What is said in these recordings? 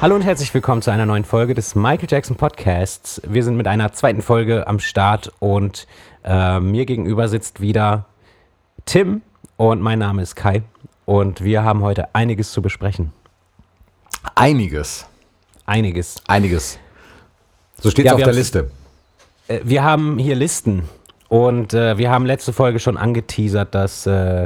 Hallo und herzlich willkommen zu einer neuen Folge des Michael Jackson Podcasts. Wir sind mit einer zweiten Folge am Start und äh, mir gegenüber sitzt wieder Tim und mein Name ist Kai und wir haben heute einiges zu besprechen. Einiges. Einiges. Einiges. So steht es Ja, auf der Liste. Äh, wir haben hier Listen und äh, wir haben letzte Folge schon angeteasert, dass äh,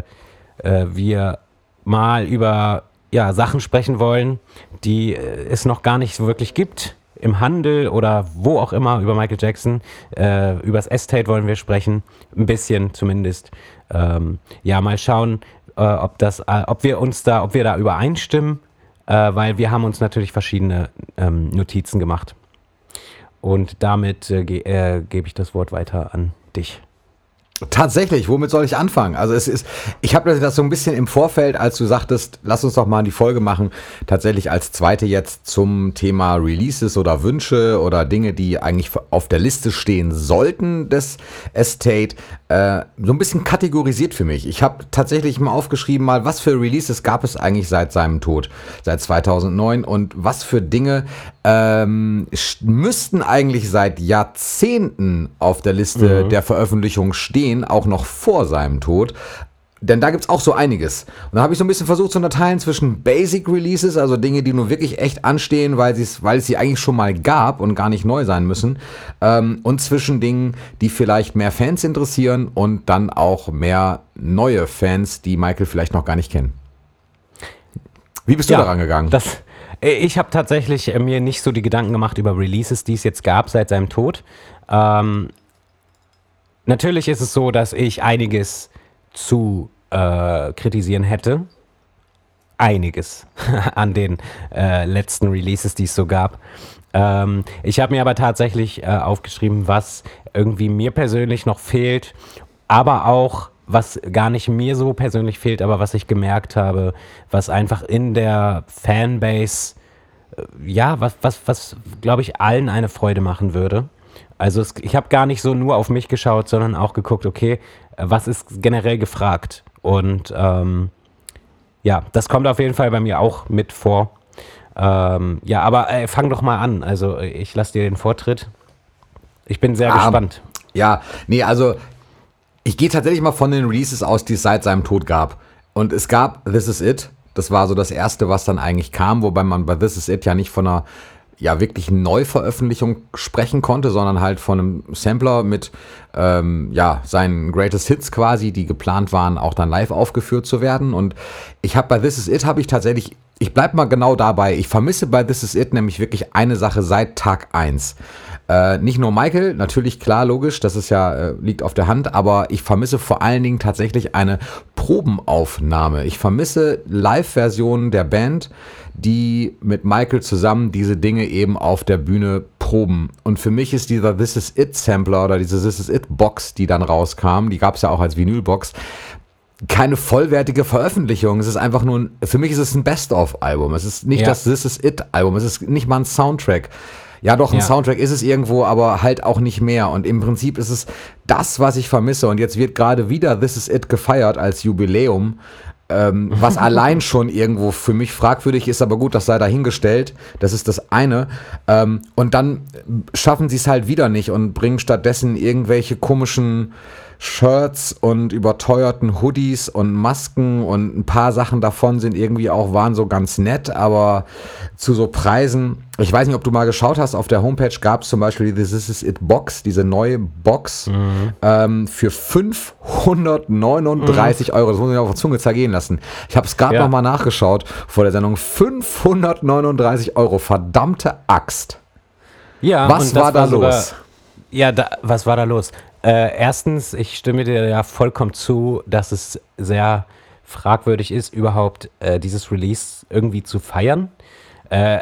äh, wir mal über ja, Sachen sprechen wollen, die äh, es noch gar nicht wirklich gibt. Im Handel oder wo auch immer über Michael Jackson. Äh, übers Estate wollen wir sprechen. Ein bisschen zumindest. Ähm, ja, mal schauen, äh, ob, das, äh, ob wir uns da, ob wir da übereinstimmen, äh, weil wir haben uns natürlich verschiedene ähm, Notizen gemacht. Und damit äh, gebe ich das Wort weiter an dich. Tatsächlich, womit soll ich anfangen? Also es ist, ich habe das so ein bisschen im Vorfeld, als du sagtest, lass uns doch mal die Folge machen, tatsächlich als zweite jetzt zum Thema Releases oder Wünsche oder Dinge, die eigentlich auf der Liste stehen sollten des Estate, äh, so ein bisschen kategorisiert für mich. Ich habe tatsächlich mal aufgeschrieben, mal was für Releases gab es eigentlich seit seinem Tod, seit 2009 und was für Dinge ähm, müssten eigentlich seit Jahrzehnten auf der Liste der Veröffentlichung stehen, auch noch vor seinem Tod. Denn da gibt's auch so einiges. Und da habe ich so ein bisschen versucht zu unterteilen zwischen Basic Releases, also Dinge, die nun wirklich echt anstehen, weil, weil es sie eigentlich schon mal gab und gar nicht neu sein müssen, ähm, und zwischen Dingen, die vielleicht mehr Fans interessieren und dann auch mehr neue Fans, die Michael vielleicht noch gar nicht kennen. Wie bist du daran gegangen? Das, äh, ich habe tatsächlich äh, mir nicht so die Gedanken gemacht über Releases, die es jetzt gab seit seinem Tod. Ähm, natürlich ist es so, dass ich einiges zu äh, kritisieren hätte. Einiges an den äh, letzten Releases, die es so gab. Ähm, ich habe mir aber tatsächlich äh, aufgeschrieben, was irgendwie mir persönlich noch fehlt, aber auch was gar nicht mir so persönlich fehlt, aber was ich gemerkt habe, was einfach in der Fanbase, äh, ja, was, was, was glaube ich, allen eine Freude machen würde. Also es, ich habe gar nicht so nur auf mich geschaut, sondern auch geguckt, okay, äh, was ist generell gefragt? Und ähm, ja, das kommt auf jeden Fall bei mir auch mit vor. Ähm, ja, aber äh, fang doch mal an. Also äh, ich lasse dir den Vortritt. Ich bin sehr Ah, gespannt. Ja, nee, also ich gehe tatsächlich mal von den Releases aus, die es seit seinem Tod gab. Und es gab This Is It. Das war so das erste, was dann eigentlich kam, wobei man bei This Is It ja nicht von einer ja wirklich Neuveröffentlichung sprechen konnte, sondern halt von einem Sampler mit ähm, ja seinen Greatest Hits quasi, die geplant waren, auch dann live aufgeführt zu werden. Und ich habe bei This Is It habe ich tatsächlich, ich bleib mal genau dabei. Ich vermisse bei This Is It nämlich wirklich eine Sache seit Tag 1. Äh, nicht nur Michael, natürlich klar, logisch, das ist ja, äh, liegt auf der Hand, aber ich vermisse vor allen Dingen tatsächlich eine Probenaufnahme. Ich vermisse Live-Versionen der Band, die mit Michael zusammen diese Dinge eben auf der Bühne proben. Und für mich ist dieser This Is It Sampler oder diese This Is It Box, die dann rauskam, die gab es ja auch als Vinylbox, keine vollwertige Veröffentlichung. Es ist einfach nur ein, für mich ist es ein Best-of-Album. Es ist nicht Ja. das This Is It-Album. Es ist nicht mal ein Soundtrack. Ja, doch, ein Ja. Soundtrack ist es irgendwo, aber halt auch nicht mehr. Und im Prinzip ist es das, was ich vermisse. Und jetzt wird gerade wieder This Is It gefeiert als Jubiläum. Ähm, was allein schon irgendwo für mich fragwürdig ist, aber gut, das sei dahingestellt. Das ist das eine. Ähm, und dann schaffen sie es halt wieder nicht und bringen stattdessen irgendwelche komischen Shirts und überteuerten Hoodies und Masken und ein paar Sachen davon sind irgendwie auch, waren so ganz nett, aber zu so Preisen. Ich weiß nicht, ob du mal geschaut hast, auf der Homepage gab es zum Beispiel die This Is It Box, diese neue Box, ähm, für 539 Euro. Das muss ich mir auf der Zunge zergehen lassen. Ich habe es gerade Ja. noch mal nachgeschaut vor der Sendung. 539 Euro, verdammte Axt. Ja, Was war da sogar- los? Ja, da, was war da los? Äh, erstens, ich stimme dir ja vollkommen zu, dass es sehr fragwürdig ist, überhaupt äh, dieses Release irgendwie zu feiern. Äh,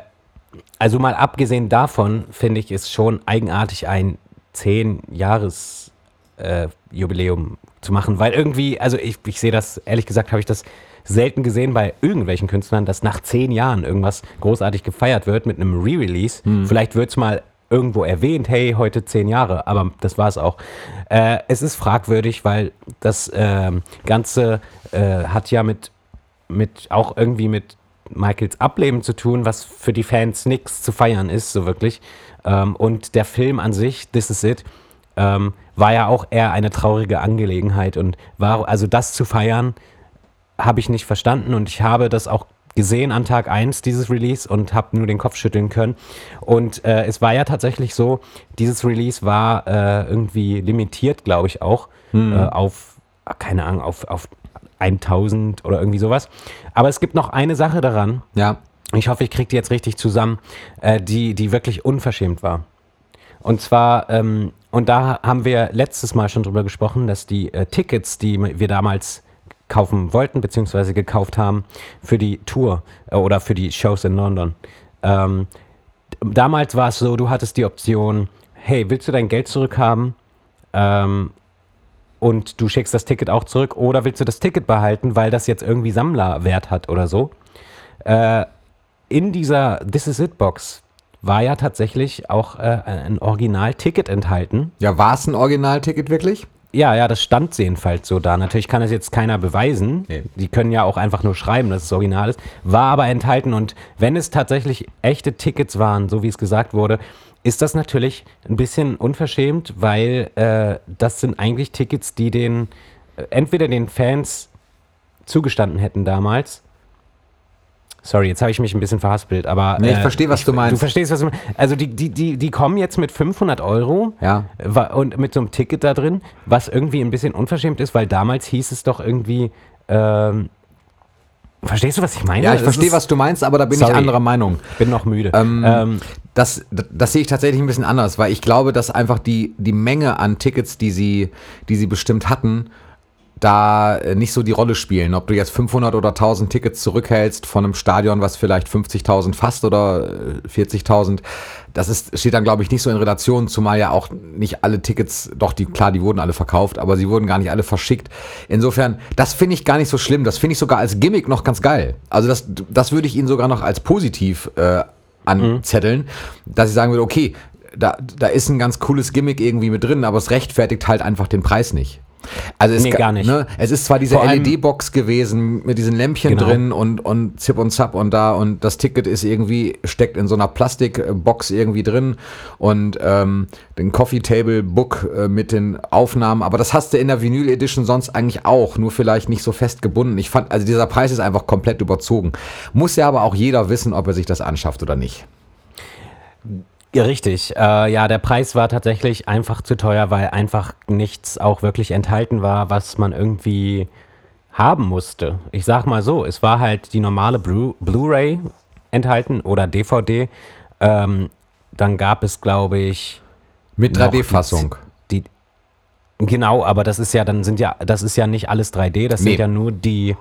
also mal abgesehen davon, finde ich es schon eigenartig, ein 10-Jahres-Jubiläum zu machen, weil irgendwie, also ich, ich sehe das, ehrlich gesagt, habe ich das selten gesehen bei irgendwelchen Künstlern, dass nach zehn Jahren irgendwas großartig gefeiert wird mit einem Re-Release. Vielleicht wird es mal irgendwo erwähnt, hey, heute zehn Jahre, aber das war es auch. Äh, es ist fragwürdig, weil das ähm, Ganze äh, hat ja mit, mit auch irgendwie mit Michaels Ableben zu tun, was für die Fans nichts zu feiern ist, so wirklich. Ähm, und der Film an sich, This Is It, ähm, war ja auch eher eine traurige Angelegenheit und war, also das zu feiern, habe ich nicht verstanden und ich habe das auch gesehen an Tag 1, dieses Release, und habe nur den Kopf schütteln können. Und äh, es war ja tatsächlich so, dieses Release war äh, irgendwie limitiert, glaube ich auch, mhm. äh, auf, keine Ahnung, auf, auf 1000 oder irgendwie sowas. Aber es gibt noch eine Sache daran. Ja. Ich hoffe, ich kriege die jetzt richtig zusammen, äh, die, die wirklich unverschämt war. Und zwar, ähm, und da haben wir letztes Mal schon drüber gesprochen, dass die äh, Tickets, die wir damals kaufen wollten, beziehungsweise gekauft haben für die Tour äh, oder für die Shows in London. Ähm, damals war es so, du hattest die Option, hey, willst du dein Geld zurückhaben? Ähm, und du schickst das Ticket auch zurück oder willst du das Ticket behalten, weil das jetzt irgendwie Sammlerwert hat oder so? Äh, in dieser This Is It Box war ja tatsächlich auch äh, ein Original-Ticket enthalten. Ja, war es ein Original-Ticket wirklich? Ja, ja, das stand jedenfalls so da. Natürlich kann das jetzt keiner beweisen. Nee. Die können ja auch einfach nur schreiben, dass es original ist. War aber enthalten und wenn es tatsächlich echte Tickets waren, so wie es gesagt wurde, ist das natürlich ein bisschen unverschämt, weil äh, das sind eigentlich Tickets, die den äh, entweder den Fans zugestanden hätten damals Sorry, jetzt habe ich mich ein bisschen verhaspelt, aber. Nee, ich äh, verstehe, was ich, du meinst. Du verstehst, was du meinst. Also, die, die, die, die kommen jetzt mit 500 Euro ja. und mit so einem Ticket da drin, was irgendwie ein bisschen unverschämt ist, weil damals hieß es doch irgendwie. Ähm, verstehst du, was ich meine? Ja, ich verstehe, was du meinst, aber da bin sorry, ich anderer Meinung. Ich bin noch müde. Ähm, ähm, das, das sehe ich tatsächlich ein bisschen anders, weil ich glaube, dass einfach die, die Menge an Tickets, die sie, die sie bestimmt hatten, da äh, nicht so die Rolle spielen. Ob du jetzt 500 oder 1000 Tickets zurückhältst von einem Stadion, was vielleicht 50.000 fast oder 40.000, äh, das ist, steht dann, glaube ich, nicht so in Relation, zumal ja auch nicht alle Tickets, doch, die, klar, die wurden alle verkauft, aber sie wurden gar nicht alle verschickt. Insofern, das finde ich gar nicht so schlimm. Das finde ich sogar als Gimmick noch ganz geil. Also das, das würde ich Ihnen sogar noch als positiv äh, anzetteln, mhm. dass ich sagen würde, okay, da, da ist ein ganz cooles Gimmick irgendwie mit drin, aber es rechtfertigt halt einfach den Preis nicht. Also es, nee, gar nicht. Ne, es ist zwar diese LED-Box gewesen mit diesen Lämpchen genau. drin und, und Zip und Zap und da und das Ticket ist irgendwie, steckt in so einer Plastikbox irgendwie drin und ähm, den Coffee Table Book äh, mit den Aufnahmen, aber das hast du in der Vinyl Edition sonst eigentlich auch, nur vielleicht nicht so fest gebunden. Ich fand, also dieser Preis ist einfach komplett überzogen. Muss ja aber auch jeder wissen, ob er sich das anschafft oder nicht. Ja, richtig. Äh, ja, der Preis war tatsächlich einfach zu teuer, weil einfach nichts auch wirklich enthalten war, was man irgendwie haben musste. Ich sag mal so, es war halt die normale Blu-ray enthalten oder DVD. Ähm, dann gab es, glaube ich, mit 3D-Fassung. Die, die, genau, aber das ist ja, dann sind ja, das ist ja nicht alles 3D, das nee. sind ja nur die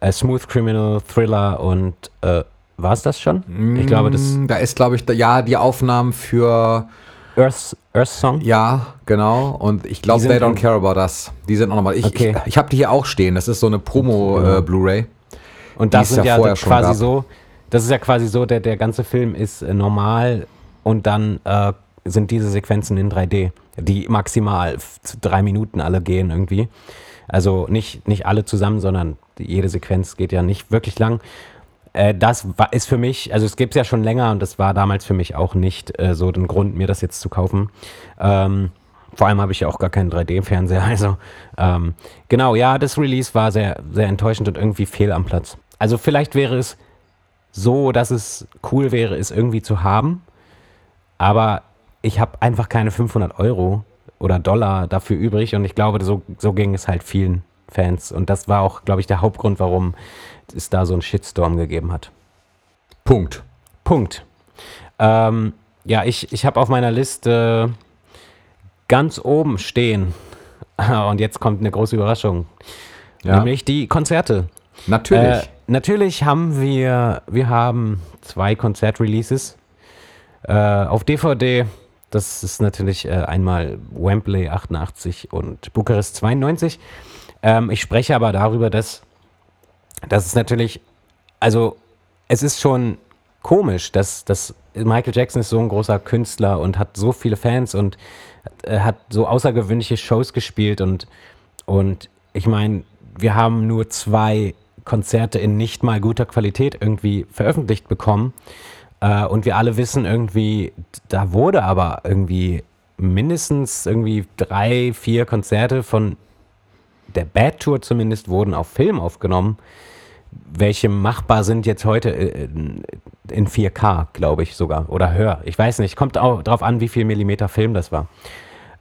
äh, Smooth Criminal Thriller und äh, war es das schon? Ich glaube, das. Mm, da ist, glaube ich, ja, die Aufnahmen für. Earth, Earth Song? Ja, genau. Und ich glaube, They Don't Care About Us. Die sind auch nochmal. Ich, okay. ich, ich habe die hier auch stehen. Das ist so eine Promo-Blu-ray. Äh, und das ist ja, ja quasi so. Das ist ja quasi so, der, der ganze Film ist äh, normal und dann äh, sind diese Sequenzen in 3D, die maximal drei Minuten alle gehen irgendwie. Also nicht, nicht alle zusammen, sondern jede Sequenz geht ja nicht wirklich lang. Äh, das war, ist für mich, also es gibt es ja schon länger und das war damals für mich auch nicht äh, so den Grund, mir das jetzt zu kaufen. Ähm, vor allem habe ich ja auch gar keinen 3D-Fernseher. Also ähm, genau, ja, das Release war sehr, sehr enttäuschend und irgendwie fehl am Platz. Also vielleicht wäre es so, dass es cool wäre, es irgendwie zu haben, aber ich habe einfach keine 500 Euro oder Dollar dafür übrig und ich glaube, so, so ging es halt vielen Fans und das war auch, glaube ich, der Hauptgrund, warum es da so einen Shitstorm gegeben hat. Punkt. Punkt. Ähm, ja, ich, ich habe auf meiner Liste ganz oben stehen, und jetzt kommt eine große Überraschung, ja. nämlich die Konzerte. Natürlich. Äh, natürlich haben wir, wir haben zwei Konzertreleases äh, auf DVD. Das ist natürlich äh, einmal Wembley 88 und Bukarest 92. Ähm, ich spreche aber darüber, dass das ist natürlich, also es ist schon komisch, dass, dass Michael Jackson ist so ein großer Künstler und hat so viele Fans und äh, hat so außergewöhnliche Shows gespielt und, und ich meine, wir haben nur zwei Konzerte in nicht mal guter Qualität irgendwie veröffentlicht bekommen. Äh, und wir alle wissen irgendwie, da wurde aber irgendwie mindestens irgendwie drei, vier Konzerte von der Bad Tour zumindest wurden auf Film aufgenommen, welche machbar sind jetzt heute äh, in 4K, glaube ich sogar, oder höher. Ich weiß nicht, kommt auch drauf an, wie viel Millimeter Film das war.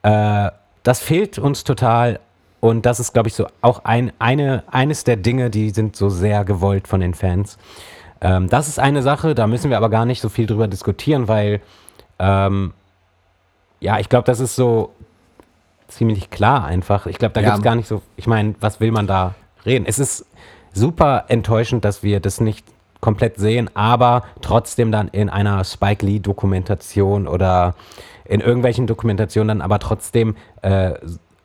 Äh, das fehlt uns total und das ist, glaube ich, so auch ein, eine, eines der Dinge, die sind so sehr gewollt von den Fans. Ähm, das ist eine Sache, da müssen wir aber gar nicht so viel drüber diskutieren, weil ähm, ja, ich glaube, das ist so ziemlich klar einfach. Ich glaube, da ja. gibt es gar nicht so, ich meine, was will man da reden? Es ist super enttäuschend, dass wir das nicht komplett sehen, aber trotzdem dann in einer Spike Lee Dokumentation oder in irgendwelchen Dokumentationen dann aber trotzdem äh,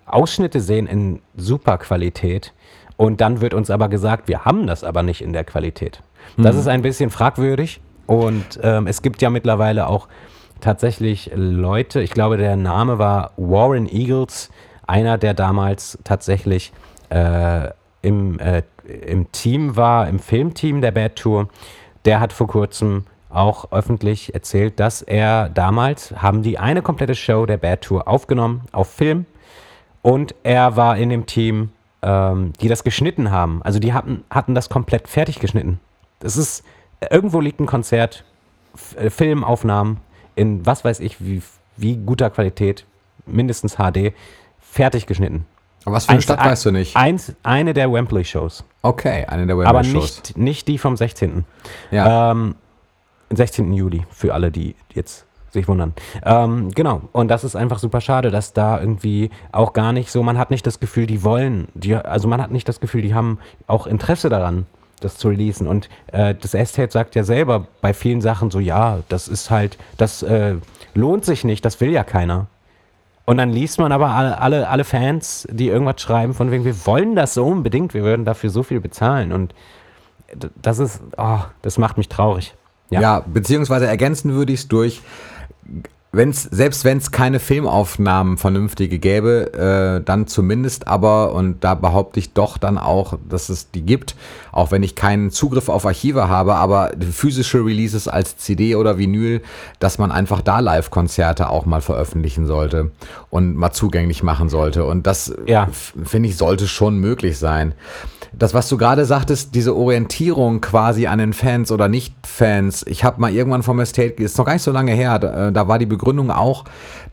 Ausschnitte sehen in super Qualität. Und dann wird uns aber gesagt, wir haben das aber nicht in der Qualität. Das mhm. ist ein bisschen fragwürdig. Und ähm, es gibt ja mittlerweile auch tatsächlich Leute, ich glaube, der Name war Warren Eagles, einer, der damals tatsächlich äh, im, äh, im Team war, im Filmteam der Bad Tour. Der hat vor kurzem auch öffentlich erzählt, dass er damals haben die eine komplette Show der Bad Tour aufgenommen auf Film und er war in dem Team, ähm, die das geschnitten haben. Also die hatten, hatten das komplett fertig geschnitten. Das ist, irgendwo liegt ein Konzert, äh, Filmaufnahmen in was weiß ich, wie, wie guter Qualität, mindestens HD, fertig geschnitten. Aber was für eine Stadt weißt du nicht? Eins, eine der Wembley-Shows. Okay, eine der Wembley-Shows. Aber nicht, nicht die vom 16. Ja. Ähm, 16. Juli, für alle, die jetzt sich wundern. Ähm, genau, und das ist einfach super schade, dass da irgendwie auch gar nicht so, man hat nicht das Gefühl, die wollen, die, also man hat nicht das Gefühl, die haben auch Interesse daran, das zu releasen. Und äh, das Estate sagt ja selber bei vielen Sachen so, ja, das ist halt, das äh, lohnt sich nicht, das will ja keiner. Und dann liest man aber alle, alle, alle Fans, die irgendwas schreiben, von wegen, wir wollen das so unbedingt, wir würden dafür so viel bezahlen. Und das ist, oh, das macht mich traurig. Ja, ja beziehungsweise ergänzen würde ich es durch, wenn's, selbst wenn es keine Filmaufnahmen vernünftige gäbe, äh, dann zumindest aber, und da behaupte ich doch dann auch, dass es die gibt, auch wenn ich keinen Zugriff auf Archive habe, aber physische Releases als CD oder Vinyl, dass man einfach da Live-Konzerte auch mal veröffentlichen sollte und mal zugänglich machen sollte. Und das, ja. finde ich, sollte schon möglich sein das, was du gerade sagtest, diese Orientierung quasi an den Fans oder Nicht-Fans. Ich habe mal irgendwann vom Estate, ist noch gar nicht so lange her, da, äh, da war die Begründung auch,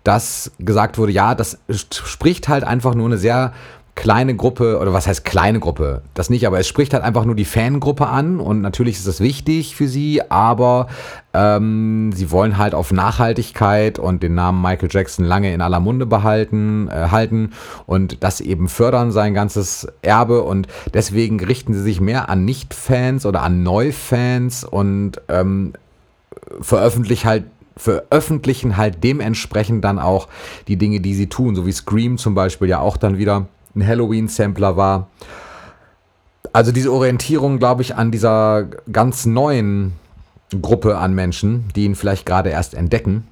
dass gesagt wurde, ja, das spricht halt einfach nur eine sehr kleine Gruppe, oder was heißt kleine Gruppe? Das nicht, aber es spricht halt einfach nur die Fangruppe an und natürlich ist das wichtig für sie, aber ähm, sie wollen halt auf Nachhaltigkeit und den Namen Michael Jackson lange in aller Munde behalten, äh, halten und das eben fördern, sein ganzes Erbe und deswegen richten sie sich mehr an Nicht-Fans oder an Neufans und ähm, veröffentlichen halt veröffentlichen halt dementsprechend dann auch die Dinge, die sie tun, so wie Scream zum Beispiel ja auch dann wieder ein Halloween-Sampler war. Also diese Orientierung, glaube ich, an dieser ganz neuen Gruppe an Menschen, die ihn vielleicht gerade erst entdecken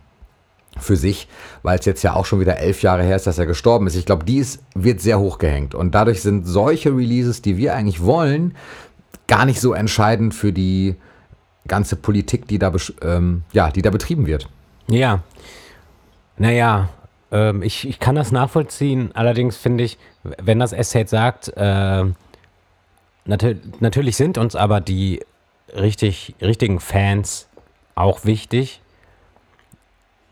für sich, weil es jetzt ja auch schon wieder elf Jahre her ist, dass er gestorben ist. Ich glaube, die ist, wird sehr hoch gehängt. Und dadurch sind solche Releases, die wir eigentlich wollen, gar nicht so entscheidend für die ganze Politik, die da, ähm, ja, die da betrieben wird. Ja. Naja, ähm, ich, ich kann das nachvollziehen. Allerdings finde ich, wenn das Essay sagt, äh, natür natürlich sind uns aber die richtig, richtigen Fans auch wichtig.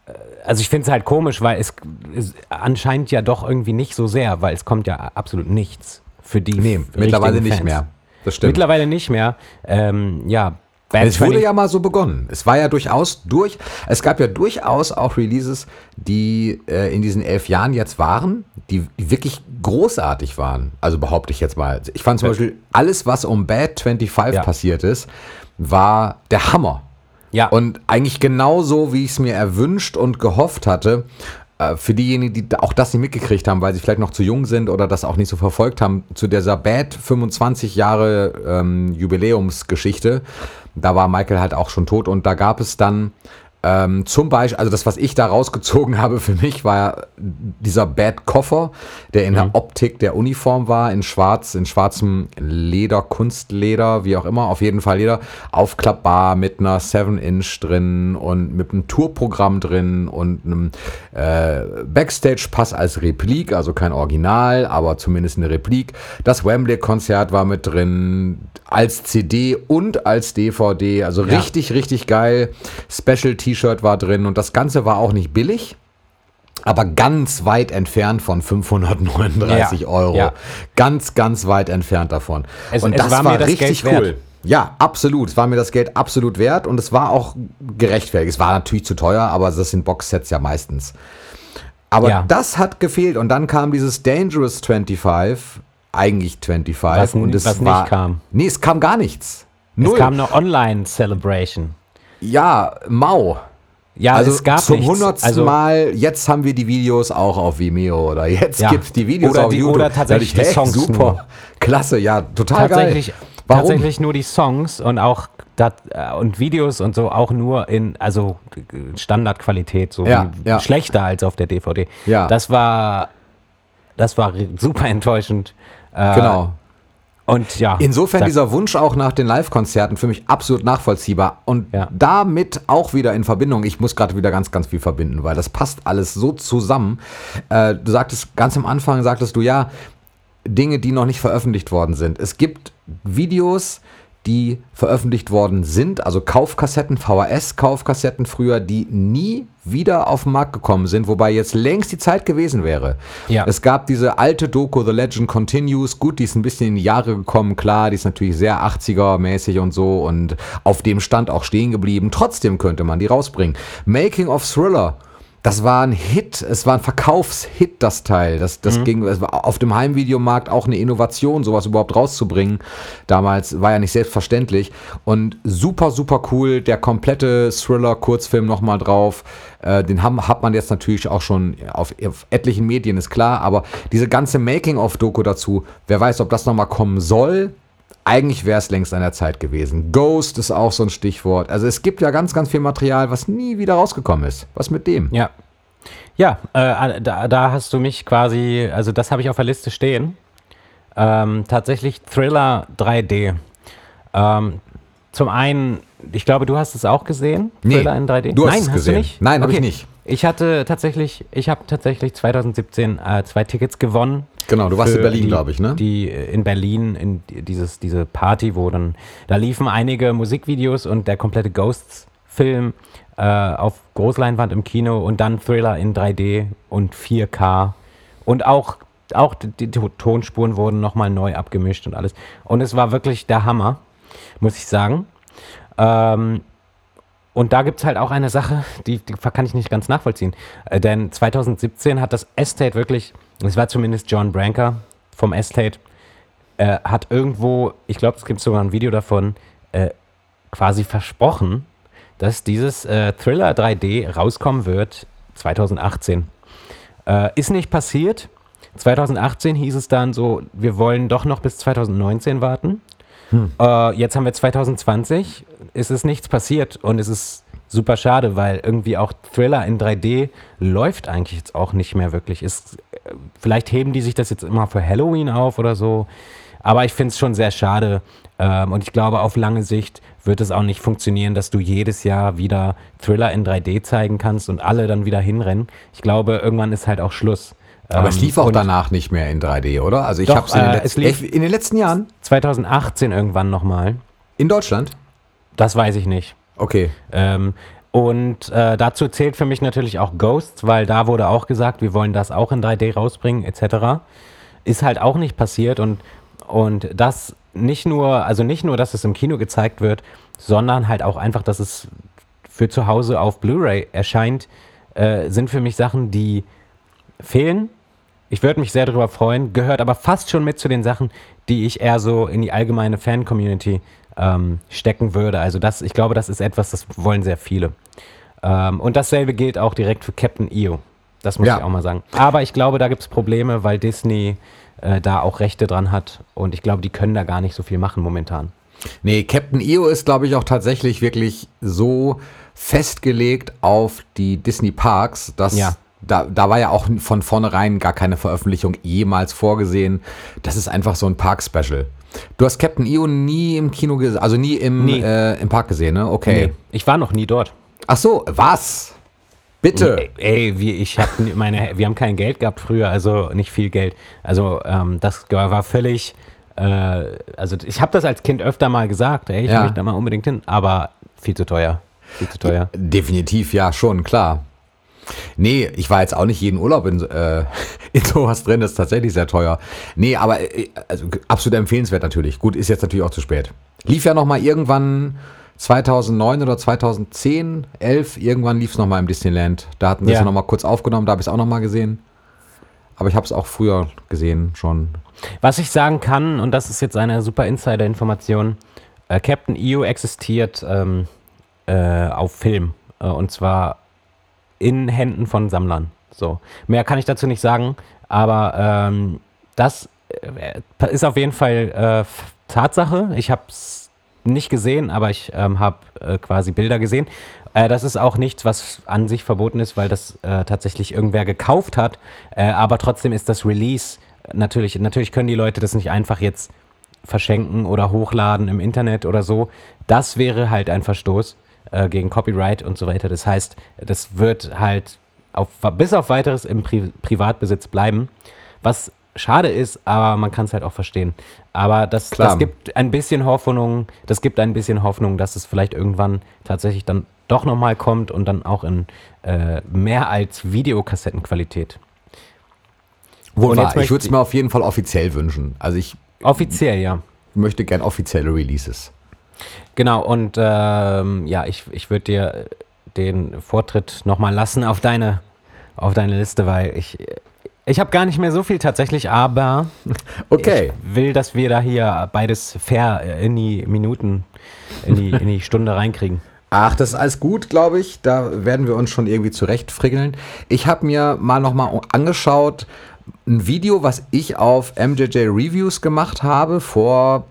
Äh, also ich finde es halt komisch, weil es, es, anscheinend ja doch irgendwie nicht so sehr, weil es kommt ja absolut nichts für die. Nee, mittlerweile Fans. nicht mehr. Das stimmt. Mittlerweile nicht mehr. Ähm, ja, Bad es wurde ja mal so begonnen. Es war ja durchaus durch, es gab ja durchaus auch Releases, die äh, in diesen elf Jahren jetzt waren, die, die, wirklich großartig waren. Also behaupte ich jetzt mal. Ich fand zum Beispiel, alles, was um Bad 25 ja. passiert ist, war der Hammer. Ja. Und eigentlich genauso, wie ich es mir erwünscht und gehofft hatte. Äh, für diejenigen, die auch das nicht mitgekriegt haben, weil sie vielleicht noch zu jung sind oder das auch nicht so verfolgt haben, zu dieser Bad 25 Jahre ähm, Jubiläumsgeschichte. Da war Michael halt auch schon tot und da gab es dann Ähm, zum Beispiel, also das, was ich da rausgezogen habe für mich, war dieser Bad-Koffer, der in mhm. der Optik der Uniform war, in schwarz, in schwarzem Leder, Kunstleder, wie auch immer, auf jeden Fall Leder, aufklappbar mit einer 7-Inch drin und mit einem Tourprogramm drin und einem äh, Backstage-Pass als Replik, also kein Original, aber zumindest eine Replik. Das Wembley-Konzert war mit drin, als CD und als DVD, also ja. richtig, richtig geil. Special-T-Shirt war drin und das Ganze war auch nicht billig aber ganz weit entfernt von 539 ja, Euro. Ja. Ganz, ganz weit entfernt davon. Es, und das war, das richtig cool. Wert. Ja, absolut. Es war mir das Geld absolut wert und es war auch gerechtfertigt. Es war natürlich zu teuer, aber das sind Boxsets ja meistens. Aber ja. das hat gefehlt und dann kam dieses Dangerous 25, eigentlich 25 was, und es was war nicht kam. Nee, es kam gar nichts. Null. Es kam eine Online Celebration. Ja, mau. Ja, also es gab zum hundertsten also, Mal, jetzt haben wir die Videos auch auf Vimeo oder jetzt ja. gibt es die Videos oder auf die, YouTube. Oder tatsächlich die Songs super. Nur. Klasse, ja, total tatsächlich, geil. Warum? Tatsächlich nur die Songs und auch dat, äh, und Videos und so auch nur in also Standardqualität, so ja, ja. schlechter als auf der DVD. Ja. Das war das war super enttäuschend. Äh, genau. Und ja. Insofern dieser Wunsch auch nach den Live-Konzerten für mich absolut nachvollziehbar. Und ja. damit auch wieder in Verbindung, ich muss gerade wieder ganz, ganz viel verbinden, weil das passt alles so zusammen. Äh, du sagtest ganz am Anfang, sagtest du ja, Dinge, die noch nicht veröffentlicht worden sind. Es gibt Videos, die veröffentlicht worden sind, also Kaufkassetten, VHS-Kaufkassetten früher, die nie wieder auf den Markt gekommen sind, wobei jetzt längst die Zeit gewesen wäre. Ja. Es gab diese alte Doku, The Legend Continues, gut, die ist ein bisschen in die Jahre gekommen, klar, die ist natürlich sehr 80er-mäßig und so und auf dem Stand auch stehen geblieben. Trotzdem könnte man die rausbringen. Making of Thriller das war ein Hit, es war ein Verkaufshit, das Teil. Das, das mhm. ging, es war auf dem Heimvideomarkt auch eine Innovation, sowas überhaupt rauszubringen. Damals war ja nicht selbstverständlich. Und super, super cool, der komplette Thriller-Kurzfilm nochmal drauf. Äh, den haben, hat man jetzt natürlich auch schon auf, auf etlichen Medien, ist klar. Aber diese ganze Making-of-Doku dazu, wer weiß, ob das nochmal kommen soll eigentlich wäre es längst an der Zeit gewesen. Ghost ist auch so ein Stichwort. Also es gibt ja ganz, ganz viel Material, was nie wieder rausgekommen ist. Was mit dem? Ja. Ja, äh, da, da, hast du mich quasi, also das habe ich auf der Liste stehen. Ähm, tatsächlich Thriller 3D. Ähm, zum einen, ich glaube, du hast es auch gesehen, nee, Thriller in 3D. Du hast Nein, es gesehen. Du nicht? Nein, habe okay. ich nicht. Ich hatte tatsächlich, ich habe tatsächlich 2017 äh, zwei Tickets gewonnen. Genau, du warst in Berlin, glaube ich, ne? Die äh, in Berlin, in dieses, diese Party, wo dann, da liefen einige Musikvideos und der komplette Ghosts-Film äh, auf Großleinwand im Kino und dann Thriller in 3D und 4K. Und auch, auch die, die Tonspuren wurden nochmal neu abgemischt und alles. Und es war wirklich der Hammer, muss ich sagen. Ähm, und da gibt es halt auch eine Sache, die, die, kann ich nicht ganz nachvollziehen. Äh, denn 2017 hat das Estate wirklich, es war zumindest John Branker vom Estate, äh, hat irgendwo, ich glaube, es gibt sogar ein Video davon, äh, quasi versprochen, dass dieses äh, Thriller 3D rauskommen wird 2018. Äh, ist nicht passiert. 2018 hieß es dann so, wir wollen doch noch bis 2019 warten. Hm. Äh, jetzt haben wir 2020, ist es nichts passiert und es ist super schade, weil irgendwie auch Thriller in 3D läuft eigentlich jetzt auch nicht mehr wirklich. Ist, äh, vielleicht heben die sich das jetzt immer für Halloween auf oder so. Aber ich finde es schon sehr schade. Ähm, und ich glaube, auf lange Sicht wird es auch nicht funktionieren, dass du jedes Jahr wieder Thriller in 3D zeigen kannst und alle dann wieder hinrennen. Ich glaube, irgendwann ist halt auch Schluss. Aber es lief auch danach nicht mehr in 3D, oder? Also ich habe äh, es in, in den letzten Jahren. 2018 irgendwann nochmal. In Deutschland? Das weiß ich nicht. Okay. Ähm, und äh, dazu zählt für mich natürlich auch Ghosts, weil da wurde auch gesagt, wir wollen das auch in 3D rausbringen, etc. Ist halt auch nicht passiert und, und das nicht nur, also nicht nur, dass es im Kino gezeigt wird, sondern halt auch einfach, dass es für zu Hause auf Blu-ray erscheint, äh, sind für mich Sachen, die fehlen. Ich würde mich sehr darüber freuen, gehört aber fast schon mit zu den Sachen, die ich eher so in die allgemeine Fan-Community ähm, stecken würde. Also das, ich glaube, das ist etwas, das wollen sehr viele. Ähm, und dasselbe gilt auch direkt für Captain EO. Das muss ja. ich auch mal sagen. Aber ich glaube, da gibt es Probleme, weil Disney äh, da auch Rechte dran hat. Und ich glaube, die können da gar nicht so viel machen momentan. Nee, Captain EO ist, glaube ich, auch tatsächlich wirklich so festgelegt auf die Disney Parks, dass Ja. da, da war ja auch von vornherein gar keine Veröffentlichung jemals vorgesehen. Das ist einfach so ein Park-Special. Du hast Captain EO nie im Kino gesehen, also nie im, Nie. Äh, im Park gesehen, ne? Okay. Nee, ich war noch nie dort. Ach so, was? Bitte. Ey, ey wir, ich hab meine, wir haben kein Geld gehabt früher, also nicht viel Geld. Also ähm, das war völlig, äh, also ich habe das als Kind öfter mal gesagt, ey, ich Ja. möchte da mal unbedingt hin, aber viel zu teuer, viel zu teuer. Definitiv, ja, schon, klar. Nee, ich war jetzt auch nicht jeden Urlaub in, äh, in sowas drin, das ist tatsächlich sehr teuer. Nee, aber äh, also, absolut empfehlenswert natürlich. Gut, ist jetzt natürlich auch zu spät. Lief ja noch mal irgendwann 2009 oder 2010, 11, irgendwann lief es noch mal im Disneyland. Da hatten sie es Ja. ja noch mal kurz aufgenommen, da habe ich es auch noch mal gesehen. Aber ich habe es auch früher gesehen schon. Was ich sagen kann, und das ist jetzt eine super Insider-Information, äh, Captain EO existiert ähm, äh, auf Film. Äh, und zwar in Händen von Sammlern. So. Mehr kann ich dazu nicht sagen, aber ähm, das äh, ist auf jeden Fall äh, Tatsache. Ich habe es nicht gesehen, aber ich ähm, habe äh, quasi Bilder gesehen. Äh, das ist auch nichts, was an sich verboten ist, weil das äh, tatsächlich irgendwer gekauft hat. Äh, aber trotzdem ist das Release natürlich, natürlich können die Leute das nicht einfach jetzt verschenken oder hochladen im Internet oder so. Das wäre halt ein Verstoß äh, gegen Copyright und so weiter. Das heißt, das wird halt auf, bis auf weiteres im Pri Privatbesitz bleiben. Was schade ist, aber man kann es halt auch verstehen. Aber das, Klar. das gibt ein bisschen Hoffnung, das gibt ein bisschen Hoffnung, dass es vielleicht irgendwann tatsächlich dann doch nochmal kommt und dann auch in äh, mehr als Videokassettenqualität. Wohl wahr. Ich würde es mir auf jeden Fall offiziell wünschen. Also ich Offiziell, ja. möchte gern offizielle Releases. Genau, und ähm, ja, ich, ich würde dir den Vortritt nochmal lassen auf deine, auf deine Liste, weil ich, ich habe gar nicht mehr so viel tatsächlich, aber Okay. ich will, dass wir da hier beides fair in die Minuten, in die, in die Stunde reinkriegen. Ach, das ist alles gut, glaube ich. Da werden wir uns schon irgendwie zurechtfrickeln. Ich habe mir mal nochmal angeschaut, ein Video, was ich auf MJJ Reviews gemacht habe vor,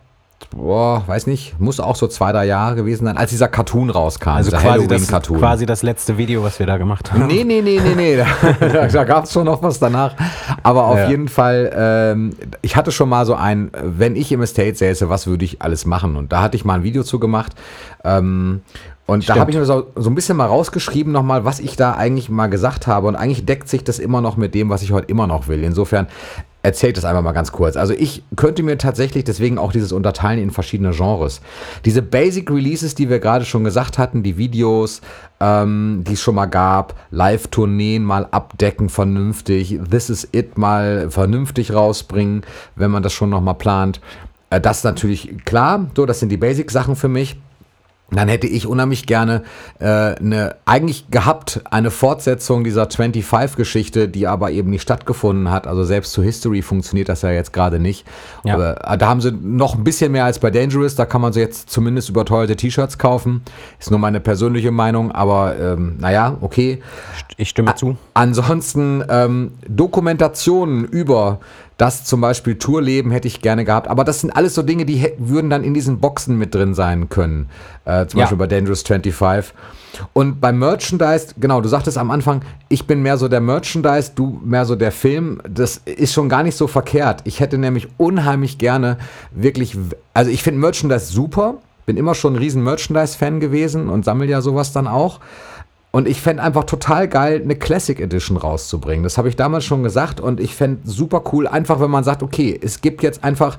boah, weiß nicht, muss auch so zwei, drei Jahre gewesen sein, als dieser Cartoon rauskam, Also quasi das, quasi das letzte Video, was wir da gemacht haben. Nee, nee, nee, nee, nee. Da, da gab es schon noch was danach. Aber auf Ja. jeden Fall, ähm, ich hatte schon mal so ein, wenn ich im Estate säße, was würde ich alles machen? Und da hatte ich mal ein Video zu gemacht. Ähm, und da Stimmt. habe ich mir so, so ein bisschen mal rausgeschrieben nochmal, was ich da eigentlich mal gesagt habe. Und eigentlich deckt sich das immer noch mit dem, was ich heute immer noch will. Insofern erzählt das einfach mal ganz kurz. Also ich könnte mir tatsächlich deswegen auch dieses Unterteilen in verschiedene Genres. Diese Basic Releases, die wir gerade schon gesagt hatten, die Videos, ähm, die es schon mal gab, Live-Tourneen mal abdecken vernünftig, This is It mal vernünftig rausbringen, wenn man das schon noch mal plant. Äh, das ist natürlich klar, so, das sind die Basic-Sachen für mich. Dann hätte ich unheimlich gerne äh, eine, eigentlich gehabt, eine Fortsetzung dieser 25-Geschichte, die aber eben nicht stattgefunden hat. Also selbst zu History funktioniert das ja jetzt gerade nicht. Ja. Aber äh, da haben sie noch ein bisschen mehr als bei Dangerous. Da kann man sie jetzt zumindest überteuerte T-Shirts kaufen. Ist nur meine persönliche Meinung, aber ähm, naja, okay. Ich stimme zu. Ansonsten ähm, Dokumentationen über das zum Beispiel Tourleben hätte ich gerne gehabt. Aber das sind alles so Dinge, die würden dann in diesen Boxen mit drin sein können. Äh, zum Ja. Beispiel bei Dangerous 25. Und beim Merchandise, genau, du sagtest am Anfang, ich bin mehr so der Merchandise, du mehr so der Film. Das ist schon gar nicht so verkehrt. Ich hätte nämlich unheimlich gerne wirklich, also ich finde Merchandise super. Bin immer schon ein riesen Merchandise-Fan gewesen und sammle ja sowas dann auch. Und ich fände einfach total geil, eine Classic Edition rauszubringen. Das habe ich damals schon gesagt und ich fände super cool, einfach wenn man sagt, okay, es gibt jetzt einfach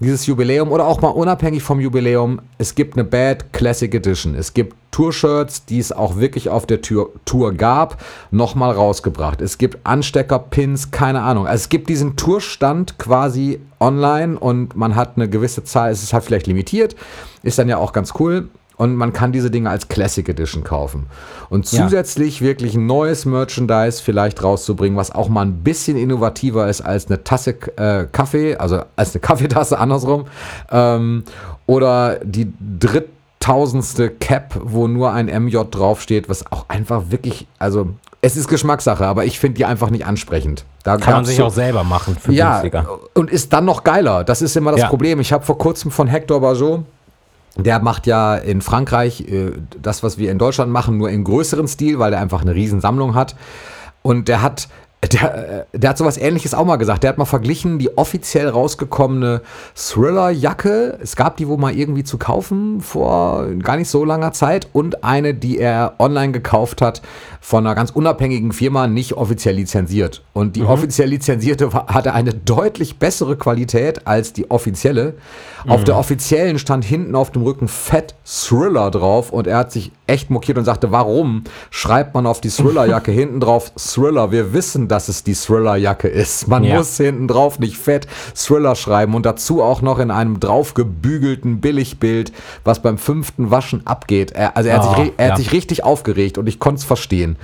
dieses Jubiläum oder auch mal unabhängig vom Jubiläum, es gibt eine Bad Classic Edition. Es gibt Tour-Shirts, die es auch wirklich auf der Tour, Tour gab, nochmal rausgebracht. Es gibt Anstecker, Pins, keine Ahnung. Also es gibt diesen Tourstand quasi online und man hat eine gewisse Zahl, es ist halt vielleicht limitiert, ist dann ja auch ganz cool. Und man kann diese Dinge als Classic Edition kaufen. Und Ja. zusätzlich wirklich neues Merchandise vielleicht rauszubringen, was auch mal ein bisschen innovativer ist als eine Tasse äh, Kaffee, also als eine Kaffeetasse andersrum. Ähm, oder die dritttausendste Cap, wo nur ein MJ draufsteht, was auch einfach wirklich, also es ist Geschmackssache, aber ich finde die einfach nicht ansprechend. Da Kann man sich so- auch selber machen für ja, günstiger. und ist dann noch geiler. Das ist immer das Ja. Problem. Ich habe vor kurzem von Hector Bajot Der macht ja in Frankreich äh, das, was wir in Deutschland machen, nur im größeren Stil, weil er einfach eine Riesensammlung hat. Und der hat der, äh, der hat sowas ähnliches auch mal gesagt. Der hat mal verglichen die offiziell rausgekommene Thriller-Jacke. Es gab die wohl mal irgendwie zu kaufen vor gar nicht so langer Zeit und eine, die er online gekauft hat von einer ganz unabhängigen Firma, nicht offiziell lizenziert. Und die mhm. offiziell lizenzierte hatte eine deutlich bessere Qualität als die offizielle. Mhm. Auf der offiziellen stand hinten auf dem Rücken Fett Thriller drauf und er hat sich echt mokiert und sagte, warum schreibt man auf die Thriller-Jacke hinten drauf Thriller? Wir wissen, dass es die Thriller-Jacke ist. Man ja. muss hinten drauf nicht fett Thriller schreiben und dazu auch noch in einem draufgebügelten Billigbild, was beim fünften Waschen abgeht. Er, also er, oh, hat, sich, er ja. hat sich richtig aufgeregt und ich konnte es verstehen.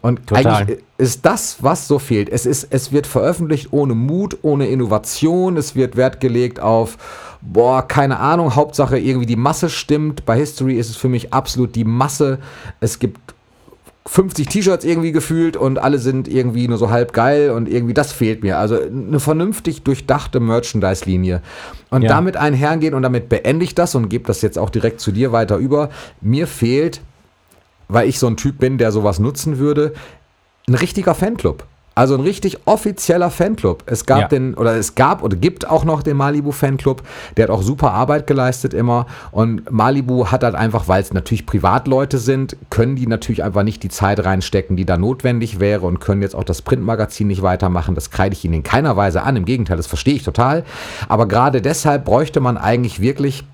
Und Total. eigentlich ist das, was so fehlt. Es, ist, es wird veröffentlicht ohne Mut, ohne Innovation. Es wird Wert gelegt auf, boah, keine Ahnung, Hauptsache irgendwie die Masse stimmt. Bei History ist es für mich absolut die Masse. Es gibt 50 T-Shirts irgendwie gefühlt und alle sind irgendwie nur so halb geil und irgendwie das fehlt mir. Also eine vernünftig durchdachte Merchandise-Linie. Und ja. damit einhergehen und damit beende ich das und gebe das jetzt auch direkt zu dir weiter über. Mir fehlt, weil ich so ein Typ bin, der sowas nutzen würde, ein richtiger Fanclub. Also ein richtig offizieller Fanclub. Es gab ja. den, oder es gab oder gibt auch noch den Malibu Fanclub. Der hat auch super Arbeit geleistet immer. Und Malibu hat halt einfach, weil es natürlich Privatleute sind, können die natürlich einfach nicht die Zeit reinstecken, die da notwendig wäre und können jetzt auch das Printmagazin nicht weitermachen. Das kreide ich ihnen in keiner Weise an. Im Gegenteil, das verstehe ich total. Aber gerade deshalb bräuchte man eigentlich wirklich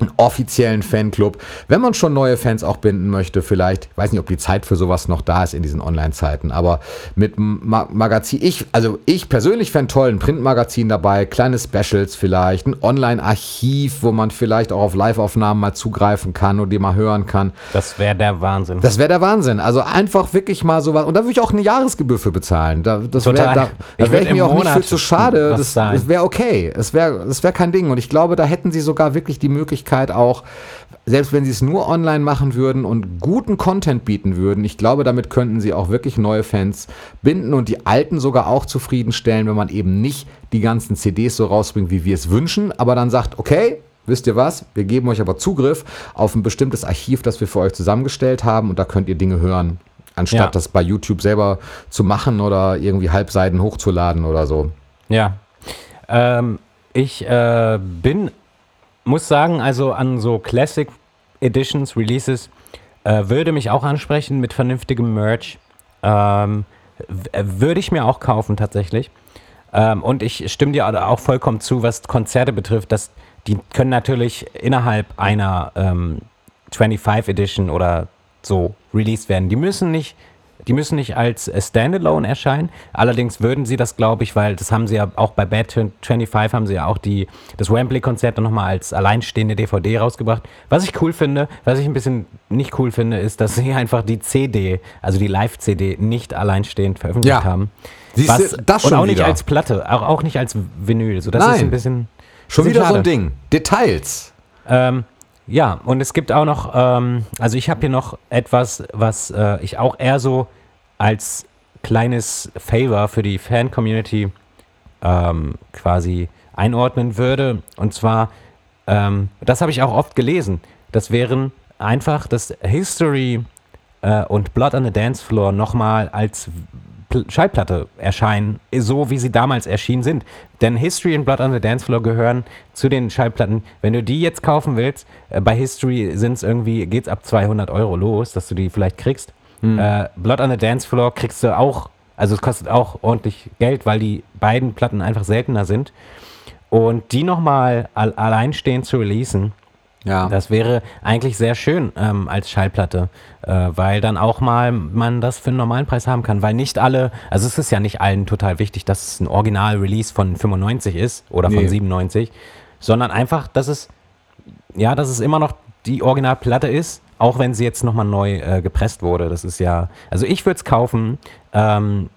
einen offiziellen Fanclub. Wenn man schon neue Fans auch binden möchte, vielleicht, ich weiß nicht, ob die Zeit für sowas noch da ist in diesen Online-Zeiten, aber mit Ma Magazin, ich, also ich persönlich fände toll, ein Printmagazin dabei, kleine Specials vielleicht, ein Online-Archiv, wo man vielleicht auch auf Live-Aufnahmen mal zugreifen kann und die mal hören kann. Das wäre der Wahnsinn. Das wäre der Wahnsinn. Also einfach wirklich mal sowas, und da würde ich auch eine Jahresgebühr für bezahlen. Da, das wäre da, da wär ich mir auch Monat nicht für zu schade. Das, das wäre okay. Es wäre das wär kein Ding. Und ich glaube, da hätten sie sogar wirklich die Möglichkeit, Möglichkeit auch, selbst wenn sie es nur online machen würden und guten Content bieten würden, ich glaube, damit könnten sie auch wirklich neue Fans binden und die alten sogar auch zufriedenstellen, wenn man eben nicht die ganzen CDs so rausbringt, wie wir es wünschen, aber dann sagt, okay, wisst ihr was, wir geben euch aber Zugriff auf ein bestimmtes Archiv, das wir für euch zusammengestellt haben und da könnt ihr Dinge hören, anstatt ja. das bei YouTube selber zu machen oder irgendwie Halbseiten hochzuladen oder so. Ja. Ähm, ich äh, bin muss sagen, also an so Classic Editions, Releases, äh, würde mich auch ansprechen mit vernünftigem Merch. Ähm, äh, würde ich mir auch kaufen tatsächlich. Ähm, und ich stimme dir auch vollkommen zu, was Konzerte betrifft, dass die können natürlich innerhalb einer ähm, 25 Edition oder so released werden. Die müssen nicht die müssen nicht als Standalone erscheinen. Allerdings würden sie das, glaube ich, weil das haben sie ja auch bei Bad 25 haben sie ja auch die, das Wembley-Konzert nochmal als alleinstehende DVD rausgebracht. Was ich cool finde, was ich ein bisschen nicht cool finde, ist, dass sie einfach die CD, also die Live-CD, nicht alleinstehend veröffentlicht ja. haben. Was, das schon Und auch wieder. nicht als Platte, auch, auch nicht als Vinyl. So, das Nein. ist ein bisschen. Schon wieder so ein Ding. Details. Ähm, ja, und es gibt auch noch, ähm, also ich habe hier noch etwas, was äh, ich auch eher so als kleines Favor für die Fan-Community ähm, quasi einordnen würde. Und zwar, ähm, das habe ich auch oft gelesen, das wären einfach das History äh, und Blood on the Dance Floor nochmal als Schallplatte erscheinen, so wie sie damals erschienen sind. Denn History und Blood on the Dance Floor gehören zu den Schallplatten. Wenn du die jetzt kaufen willst, äh, bei History sind es irgendwie, geht's ab 200 Euro los, dass du die vielleicht kriegst. Hm. Äh, Blood on the Dance Floor kriegst du auch, also es kostet auch ordentlich Geld, weil die beiden Platten einfach seltener sind. Und die nochmal alleinstehend zu releasen, ja. Das wäre eigentlich sehr schön ähm, als Schallplatte, äh, weil dann auch mal man das für einen normalen Preis haben kann, weil nicht alle, also es ist ja nicht allen total wichtig, dass es ein Original-Release von 95 ist oder nee. von 97, sondern einfach, dass es, ja, dass es immer noch die Originalplatte ist, auch wenn sie jetzt nochmal neu äh, gepresst wurde. Das ist ja, also ich würde es kaufen, ähm,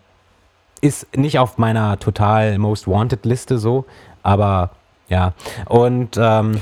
ist nicht auf meiner total Most Wanted Liste so, aber ja, und ähm,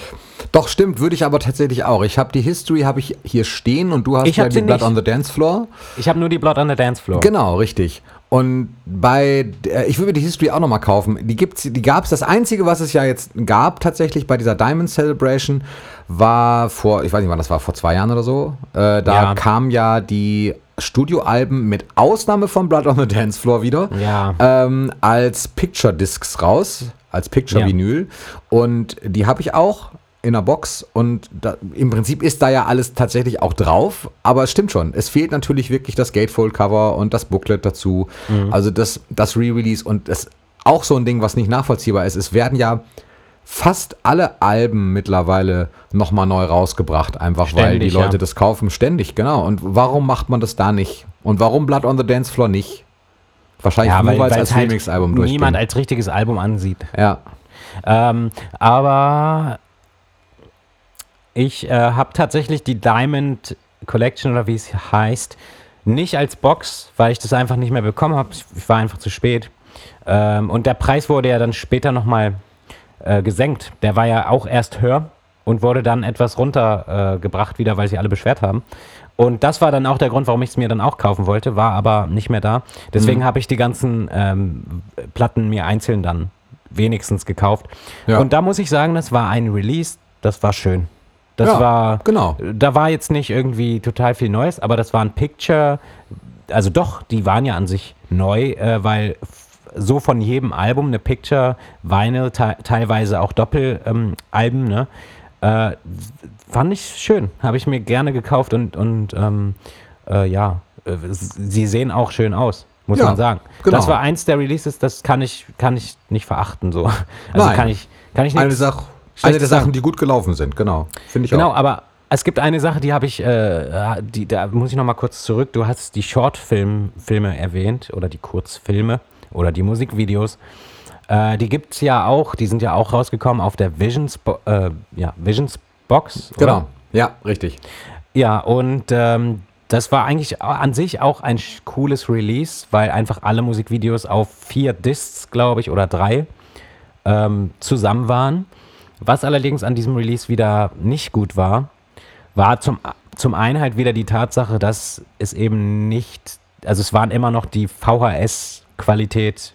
Doch, stimmt, würde ich aber tatsächlich auch. Ich habe die History habe ich hier stehen und du hast Ich ja die Blood nicht. on the Dance Floor. Ich habe nur die Blood on the Dance Floor. Genau, richtig. Und bei, äh, ich würde mir die History auch nochmal kaufen. Die gibt's, die gab's. Das einzige, was es ja jetzt gab, tatsächlich bei dieser Diamond Celebration, war vor, ich weiß nicht wann das war, vor zwei Jahren oder so. Äh, da Ja. kamen ja die Studioalben mit Ausnahme von Blood on the Dance Floor wieder Ja. ähm, als Picture Discs raus, als Picture Ja. Vinyl. Und die habe ich auch in der Box und da, im Prinzip ist da ja alles tatsächlich auch drauf, aber es stimmt schon. Es fehlt natürlich wirklich das Gatefold-Cover und das Booklet dazu. Also das, das Re-Release und das auch so ein Ding, was nicht nachvollziehbar ist. Es werden ja fast alle Alben mittlerweile nochmal neu rausgebracht, einfach weil die Ständig, Leute ja. das kaufen. Ständig, genau. Und warum macht man das da nicht? Und warum Blood on the Dance Floor nicht? Wahrscheinlich Ja, weil als halt Remix-Album niemand durchbringt. als richtiges Album ansieht. Ja, Ähm, aber ich äh, habe tatsächlich die Diamond Collection oder wie es heißt, nicht als Box, weil ich das einfach nicht mehr bekommen habe. Ich war einfach zu spät. Ähm, und der Preis wurde ja dann später nochmal äh, gesenkt. Der war ja auch erst höher und wurde dann etwas runtergebracht äh, wieder, weil sie alle beschwert haben. Und das war dann auch der Grund, warum ich es mir dann auch kaufen wollte, war aber nicht mehr da. Deswegen habe ich die ganzen ähm, Platten mir einzeln dann wenigstens gekauft. Ja. Und da muss ich sagen, das war ein Release, das war schön. Das Ja, war, genau. da war jetzt nicht irgendwie total viel Neues, aber das war ein Picture, also doch, die waren ja an sich neu, äh, weil so von jedem Album eine Picture, Vinyl, te teilweise auch Doppelalben, ähm, ne? Äh, fand ich schön, habe ich mir gerne gekauft und, und ähm, äh, ja, äh, sie sehen auch schön aus, muss Ja, man sagen. genau. Das war eins der Releases, das kann ich, kann ich nicht verachten, so. Also Nein. kann ich, kann ich eine, nichts Sache, eine der. Sachen, die gut gelaufen sind, genau. Finde ich Genau, auch. aber es gibt eine Sache, die habe ich, äh, die, da muss ich noch mal kurz zurück. Du hast die Shortfilme Filme erwähnt oder die Kurzfilme oder die Musikvideos. Äh, die gibt es ja auch, die sind ja auch rausgekommen auf der Visions, äh, ja, Visions Box. oder? Genau. Ja, richtig. Ja, und ähm, das war eigentlich an sich auch ein cooles Release, weil einfach alle Musikvideos auf vier Discs, glaube ich, oder drei ähm, zusammen waren. Was allerdings an diesem Release wieder nicht gut war, war zum, zum einen halt wieder die Tatsache, dass es eben nicht, also es waren immer noch die VHS-Qualität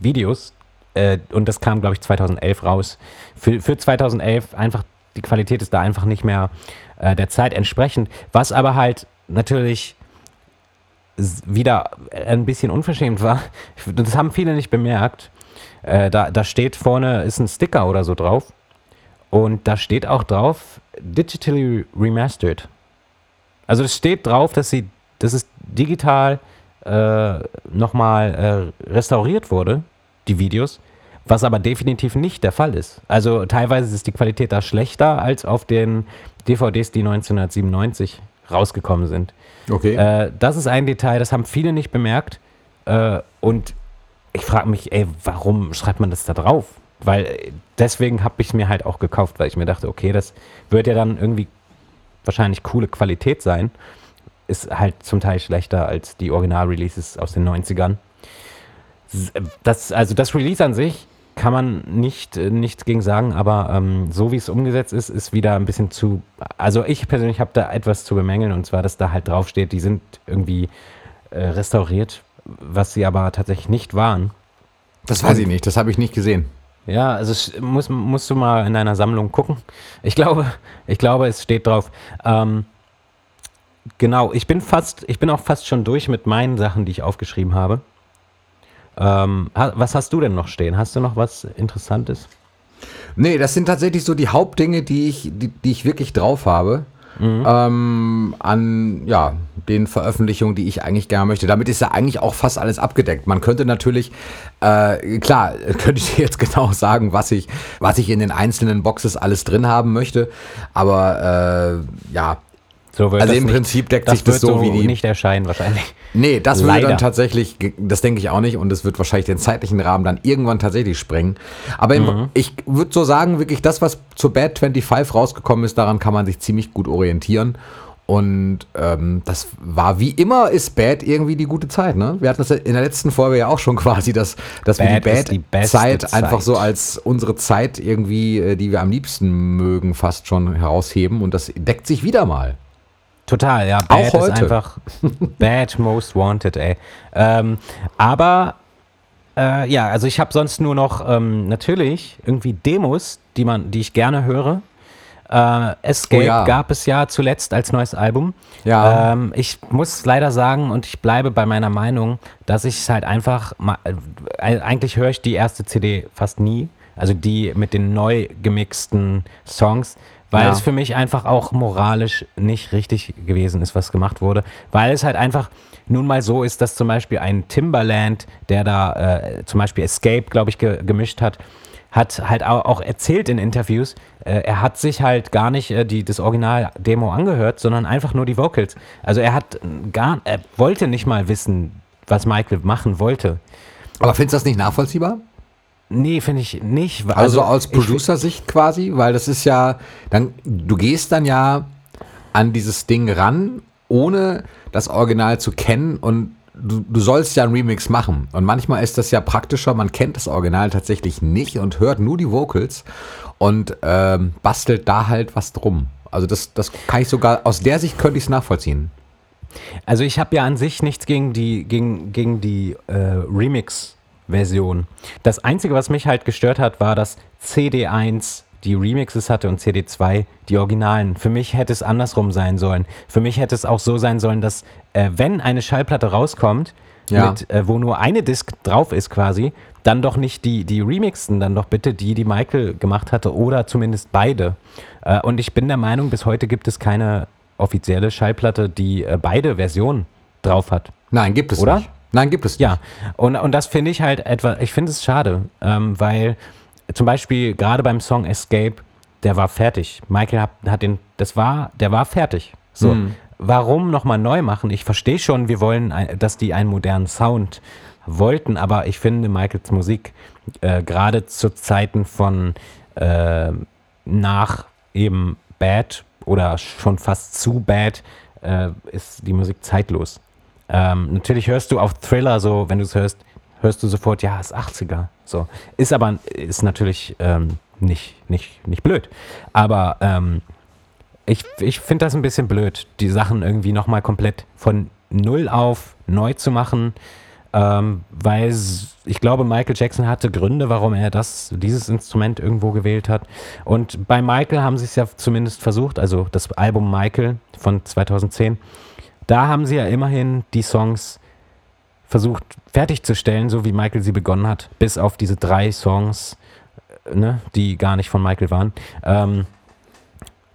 Videos äh, und das kam, glaube ich, 2011 raus. Für, für 2011 einfach, die Qualität ist da einfach nicht mehr äh, der Zeit entsprechend, was aber halt natürlich wieder ein bisschen unverschämt war. Das haben viele nicht bemerkt. Äh, da, da steht vorne, ist ein Sticker oder so drauf. Und da steht auch drauf, digitally remastered. Also es steht drauf, dass sie, dass es digital äh, nochmal äh, restauriert wurde, die Videos, was aber definitiv nicht der Fall ist. Also teilweise ist die Qualität da schlechter als auf den DVDs, die 1997 rausgekommen sind. Okay. Äh, das ist ein Detail, das haben viele nicht bemerkt. Äh, und ich frage mich, ey, warum schreibt man das da drauf? Weil äh, deswegen habe ich es mir halt auch gekauft, weil ich mir dachte, okay, das wird ja dann irgendwie wahrscheinlich coole Qualität sein. Ist halt zum Teil schlechter als die Original-Releases aus den 90ern. Äh, Das, also das Release an sich kann man nicht, äh, nichts gegen sagen, aber ähm, so wie es umgesetzt ist, ist wieder ein bisschen zu. Also ich persönlich habe da etwas zu bemängeln und zwar, dass da halt draufsteht, die sind irgendwie äh, restauriert, was sie aber tatsächlich nicht waren. das weiß ich nicht, das habe ich nicht gesehen. Ja, also muss, musst du mal in deiner Sammlung gucken. Ich glaube, ich glaube, es steht drauf. Ähm, genau, ich bin fast, ich bin auch fast schon durch mit meinen Sachen, die ich aufgeschrieben habe. Ähm, was hast du denn noch stehen? Hast du noch was Interessantes? Nee, das sind tatsächlich so die Hauptdinge, die ich, die, die ich wirklich drauf habe. Ähm, an ja, den Veröffentlichungen, die ich eigentlich gerne möchte. Damit ist ja eigentlich auch fast alles abgedeckt. Man könnte natürlich, äh, klar, könnte ich jetzt genau sagen, was ich, was ich in den einzelnen Boxes alles drin haben möchte. Aber äh, ja, So Also das im Prinzip deckt das sich das wird so wie die- nicht erscheinen wahrscheinlich. Nee, das würde dann tatsächlich, das denke ich auch nicht, und es wird wahrscheinlich den zeitlichen Rahmen dann irgendwann tatsächlich sprengen. Aber im, Mhm. ich würde so sagen, wirklich das, was zur Bad 25 rausgekommen ist, daran kann man sich ziemlich gut orientieren. Und ähm, das war wie immer ist Bad irgendwie die gute Zeit, ne? Wir hatten das in der letzten Folge ja auch schon quasi, dass, dass wir die Bad-Zeit einfach so als unsere Zeit irgendwie, äh, die wir am liebsten mögen, fast schon herausheben. Und das deckt sich wieder mal. Total, ja. Bad auch heute. ist einfach Bad Most Wanted, ey. Ähm, aber äh, ja, also ich habe sonst nur noch ähm, natürlich irgendwie Demos, die man, die ich gerne höre. Äh, Escape oh ja. gab es ja zuletzt als neues Album. Ja. Ähm, ich muss leider sagen und ich bleibe bei meiner Meinung, dass ich es halt einfach, äh, eigentlich höre ich die erste CD fast nie. Also die mit den neu gemixten Songs, weil ja. es für mich einfach auch moralisch nicht richtig gewesen ist, was gemacht wurde. Weil es halt einfach nun mal so ist, dass zum Beispiel ein Timberland, der da äh, zum Beispiel Escape, glaube ich, ge gemischt hat, hat halt auch erzählt in Interviews, äh, er hat sich halt gar nicht äh, die, das Original-Demo angehört, sondern einfach nur die Vocals. Also er hat gar, er wollte nicht mal wissen, was Michael machen wollte. Aber findest du das nicht nachvollziehbar? Nee, finde ich nicht. Also, also aus Producer-Sicht quasi, weil das ist ja, dann, du gehst dann ja an dieses Ding ran, ohne das Original zu kennen und du, du sollst ja einen Remix machen. Und manchmal ist das ja praktischer, man kennt das Original tatsächlich nicht und hört nur die Vocals und ähm, bastelt da halt was drum. Also das, das kann ich sogar, aus der Sicht könnte ich es nachvollziehen. Also ich habe ja an sich nichts gegen die, gegen, gegen die äh, Remix-Version. Das Einzige, was mich halt gestört hat, war, dass CD1 die Remixes hatte und CD2 die Originalen. Für mich hätte es andersrum sein sollen. Für mich hätte es auch so sein sollen, dass äh, wenn eine Schallplatte rauskommt, ja. mit, äh, wo nur eine Disc drauf ist quasi, dann doch nicht die, die Remixen, dann doch bitte die, die Michael gemacht hatte oder zumindest beide. Äh, und ich bin der Meinung, bis heute gibt es keine offizielle Schallplatte, die äh, beide Versionen drauf hat. Nein, gibt es oder? nicht. Nein, gibt es nicht. Ja, und, und das finde ich halt etwa, ich finde es schade, ähm, weil zum Beispiel gerade beim Song Escape, der war fertig. Michael hat, hat den, das war, der war fertig. So, mhm. warum nochmal neu machen? Ich verstehe schon, wir wollen, dass die einen modernen Sound wollten, aber ich finde Michaels Musik äh, gerade zu Zeiten von äh, nach eben Bad oder schon fast zu Bad äh, ist die Musik zeitlos. Ähm, natürlich hörst du auf Thriller so, wenn du es hörst, hörst du sofort, ja, ist 80er. So. Ist aber, ist natürlich ähm, nicht, nicht, nicht blöd. Aber ähm, ich, ich finde das ein bisschen blöd, die Sachen irgendwie nochmal komplett von null auf neu zu machen. Ähm, weil ich glaube, Michael Jackson hatte Gründe, warum er das, dieses Instrument irgendwo gewählt hat. Und bei Michael haben sie es ja zumindest versucht, also das Album Michael von 2010, da haben sie ja immerhin die Songs versucht fertigzustellen, so wie Michael sie begonnen hat, bis auf diese drei Songs, äh, ne, die gar nicht von Michael waren. Ähm,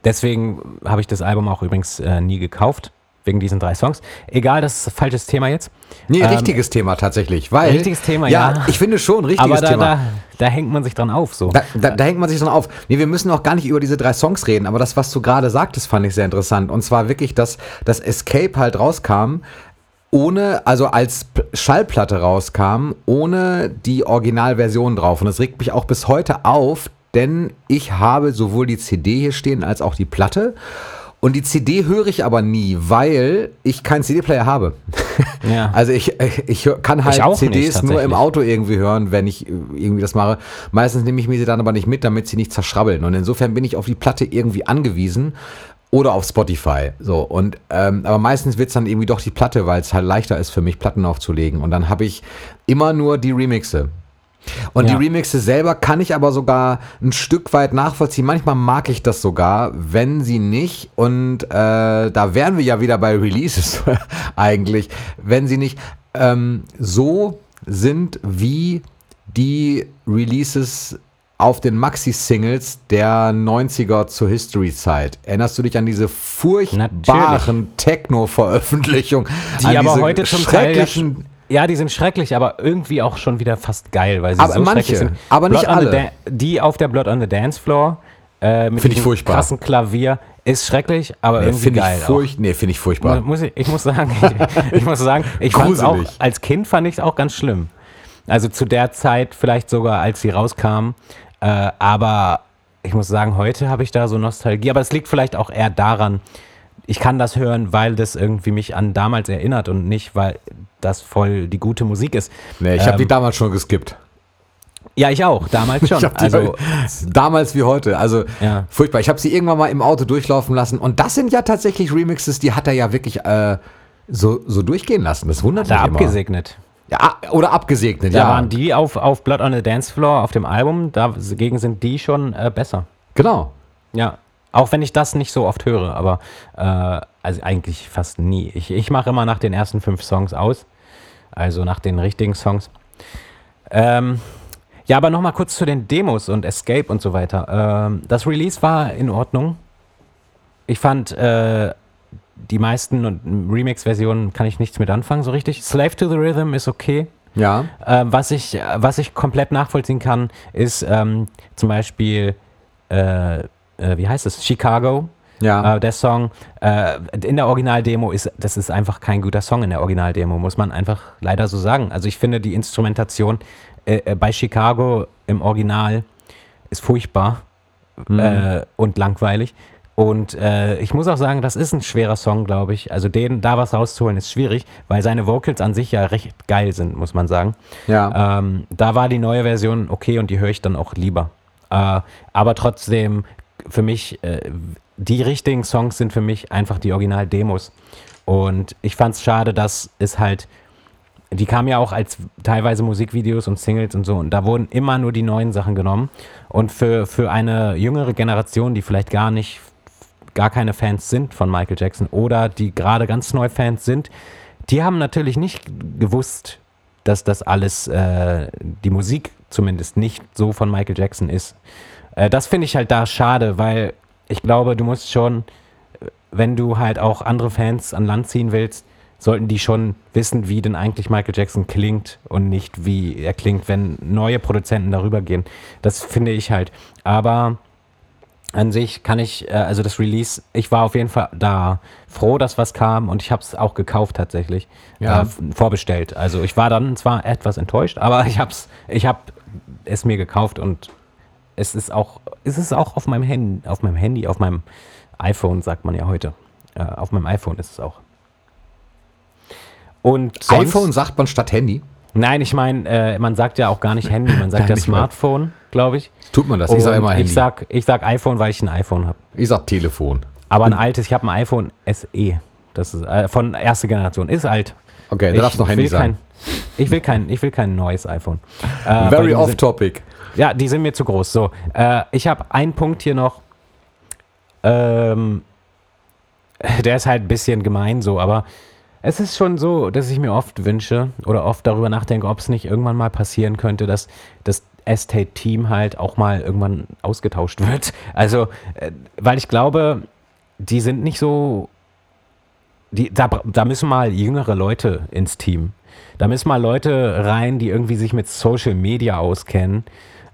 deswegen habe ich das Album auch übrigens äh, nie gekauft, wegen diesen drei Songs. Egal, das ist ein falsches Thema jetzt. Nee, ähm, richtiges Thema tatsächlich. Weil, richtiges Thema, ja. ja. Ich finde schon, richtiges Aber da, Thema. Da, da hängt man sich dran auf. So. Da, da, da, hängt man sich dran auf. Nee, wir müssen auch gar nicht über diese drei Songs reden, aber das, was du gerade sagtest, fand ich sehr interessant. Und zwar wirklich, dass das Escape halt rauskam, ohne, also als Schallplatte rauskam, ohne die Originalversion drauf. Und das regt mich auch bis heute auf, denn ich habe sowohl die CD hier stehen als auch die Platte. Und die CD höre ich aber nie, weil ich keinen CD-Player habe. Ja. Also ich, ich kann halt ich CDs nicht, nur im Auto irgendwie hören, wenn ich irgendwie das mache. Meistens nehme ich mir sie dann aber nicht mit, damit sie nicht zerschrabbeln. Und insofern bin ich auf die Platte irgendwie angewiesen oder auf Spotify. So, und ähm, aber meistens wird es dann irgendwie doch die Platte, weil es halt leichter ist für mich, Platten aufzulegen. Und dann habe ich immer nur die Remixe. Und ja. die Remixe selber kann ich aber sogar ein Stück weit nachvollziehen. Manchmal mag ich das sogar, wenn sie nicht, und äh, da wären wir ja wieder bei Releases eigentlich, wenn sie nicht ähm, so sind wie die Releases auf den Maxi-Singles der 90er zur History-Zeit. Erinnerst du dich an diese furchtbaren Techno-Veröffentlichungen? Die aber heute zum Teil ja, die sind schrecklich, aber irgendwie auch schon wieder fast geil, weil sie aber so manche, schrecklich sind. Aber nicht alle. Die auf der Blood on the Dance Floor äh, mit dem krassen Klavier ist schrecklich, aber nee, irgendwie geil. Ich furch nee, finde ich furchtbar. Muss ich, ich muss sagen, ich, ich muss sagen, ich fand auch, als Kind fand ich es auch ganz schlimm. Also zu der Zeit vielleicht sogar, als sie rauskam. Äh, aber ich muss sagen, heute habe ich da so Nostalgie. Aber es liegt vielleicht auch eher daran, ich kann das hören, weil das irgendwie mich an damals erinnert und nicht, weil das voll die gute Musik ist. Nee, ich habe Ähm, die damals schon geskippt. Ja, ich auch, damals schon. Ich also, damals wie heute. Also Ja. furchtbar. Ich habe sie irgendwann mal im Auto durchlaufen lassen. Und das sind ja tatsächlich Remixes, die hat er ja wirklich äh, so, so durchgehen lassen. Das wundert da mich immer. abgesegnet. Ja, oder abgesegnet, Da ja. waren die auf, auf Blood on the Dance Floor auf dem Album, dagegen sind die schon äh, besser. Genau. Ja, auch wenn ich das nicht so oft höre, aber äh, also eigentlich fast nie. Ich, ich mache immer nach den ersten fünf Songs aus, also nach den richtigen Songs. Ähm, ja, aber nochmal kurz zu den Demos und Escape und so weiter. Ähm, das Release war in Ordnung. Ich fand äh, die meisten Remix-Versionen kann ich nichts mit anfangen, so richtig. Slave to the Rhythm ist okay. Ja. Ähm, was, ich, was ich komplett nachvollziehen kann, ist ähm, zum Beispiel, äh, äh, wie heißt es, Chicago. Ja. Äh, der Song äh, in der Originaldemo ist, das ist einfach kein guter Song in der Originaldemo, muss man einfach leider so sagen. Also ich finde die Instrumentation äh, äh, bei Chicago im Original ist furchtbar äh, und langweilig. Und äh, ich muss auch sagen, das ist ein schwerer Song, glaube ich. Also den da was rauszuholen ist schwierig, weil seine Vocals an sich ja recht geil sind, muss man sagen. Ja. Ähm, da war die neue Version okay und die höre ich dann auch lieber. Äh, aber trotzdem, für mich, äh, die richtigen Songs sind für mich einfach die Original-Demos. Und ich fand es schade, dass es halt, die kamen ja auch als teilweise Musikvideos und Singles und so, und da wurden immer nur die neuen Sachen genommen. Und für, für eine jüngere Generation, die vielleicht gar nicht, gar keine Fans sind von Michael Jackson oder die gerade ganz neu Fans sind, die haben natürlich nicht gewusst, dass das alles, äh, die Musik zumindest nicht so von Michael Jackson ist. Äh, das finde ich halt da schade, weil ich glaube, du musst schon, wenn du halt auch andere Fans an Land ziehen willst, sollten die schon wissen, wie denn eigentlich Michael Jackson klingt und nicht wie er klingt, wenn neue Produzenten darüber gehen. Das finde ich halt. Aber an sich kann ich, äh, also das Release, ich war auf jeden Fall da froh, dass was kam und ich habe es auch gekauft tatsächlich, Ja. äh, vorbestellt. Also ich war dann zwar etwas enttäuscht, aber ich hab's, ich habe es mir gekauft und es ist auch, es ist auch auf meinem Handy, auf meinem Handy, auf meinem iPhone sagt man ja heute. Äh, auf meinem iPhone ist es auch. Und sonst, iPhone sagt man statt Handy. Nein, ich meine, äh, man sagt ja auch gar nicht Handy, man sagt Nein, ja. Smartphone, glaube ich. Tut man das? Ich sage Und immer Handy. Ich sag, ich sag iPhone, weil ich ein iPhone habe. ich sag Telefon. Aber ein altes, ich habe ein iPhone SE. Das ist äh, von erster Generation. Ist alt. Okay, da darfst du noch Handy. Kein, ich, will kein, ich will kein neues iPhone. Äh, Very off topic. Ja, die sind mir zu groß. So, äh, ich habe einen Punkt hier noch. Ähm, der ist halt ein bisschen gemein so, aber es ist schon so, dass ich mir oft wünsche oder oft darüber nachdenke, ob es nicht irgendwann mal passieren könnte, dass das Estate-Team halt auch mal irgendwann ausgetauscht wird. Also, äh, weil ich glaube, die sind nicht so. Die, da, da müssen mal jüngere Leute ins Team. Da müssen mal Leute rein, die irgendwie sich mit Social Media auskennen.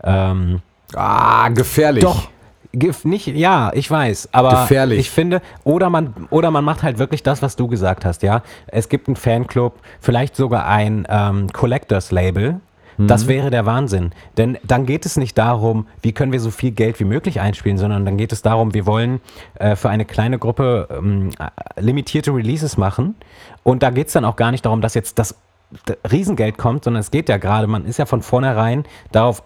Ähm, Ah, gefährlich. doch. Gif- Nicht, ja, ich weiß, aber Gefährlich. ich finde, oder man, oder man macht halt wirklich das, was du gesagt hast, ja. Es gibt einen Fanclub, vielleicht sogar ein ähm, Collectors Label. Das wäre der Wahnsinn. Denn dann geht es nicht darum, wie können wir so viel Geld wie möglich einspielen, sondern dann geht es darum, wir wollen äh, für eine kleine Gruppe ähm, äh, limitierte Releases machen. Und da geht es dann auch gar nicht darum, dass jetzt das Riesengeld kommt, sondern es geht ja gerade, man ist ja von vornherein darauf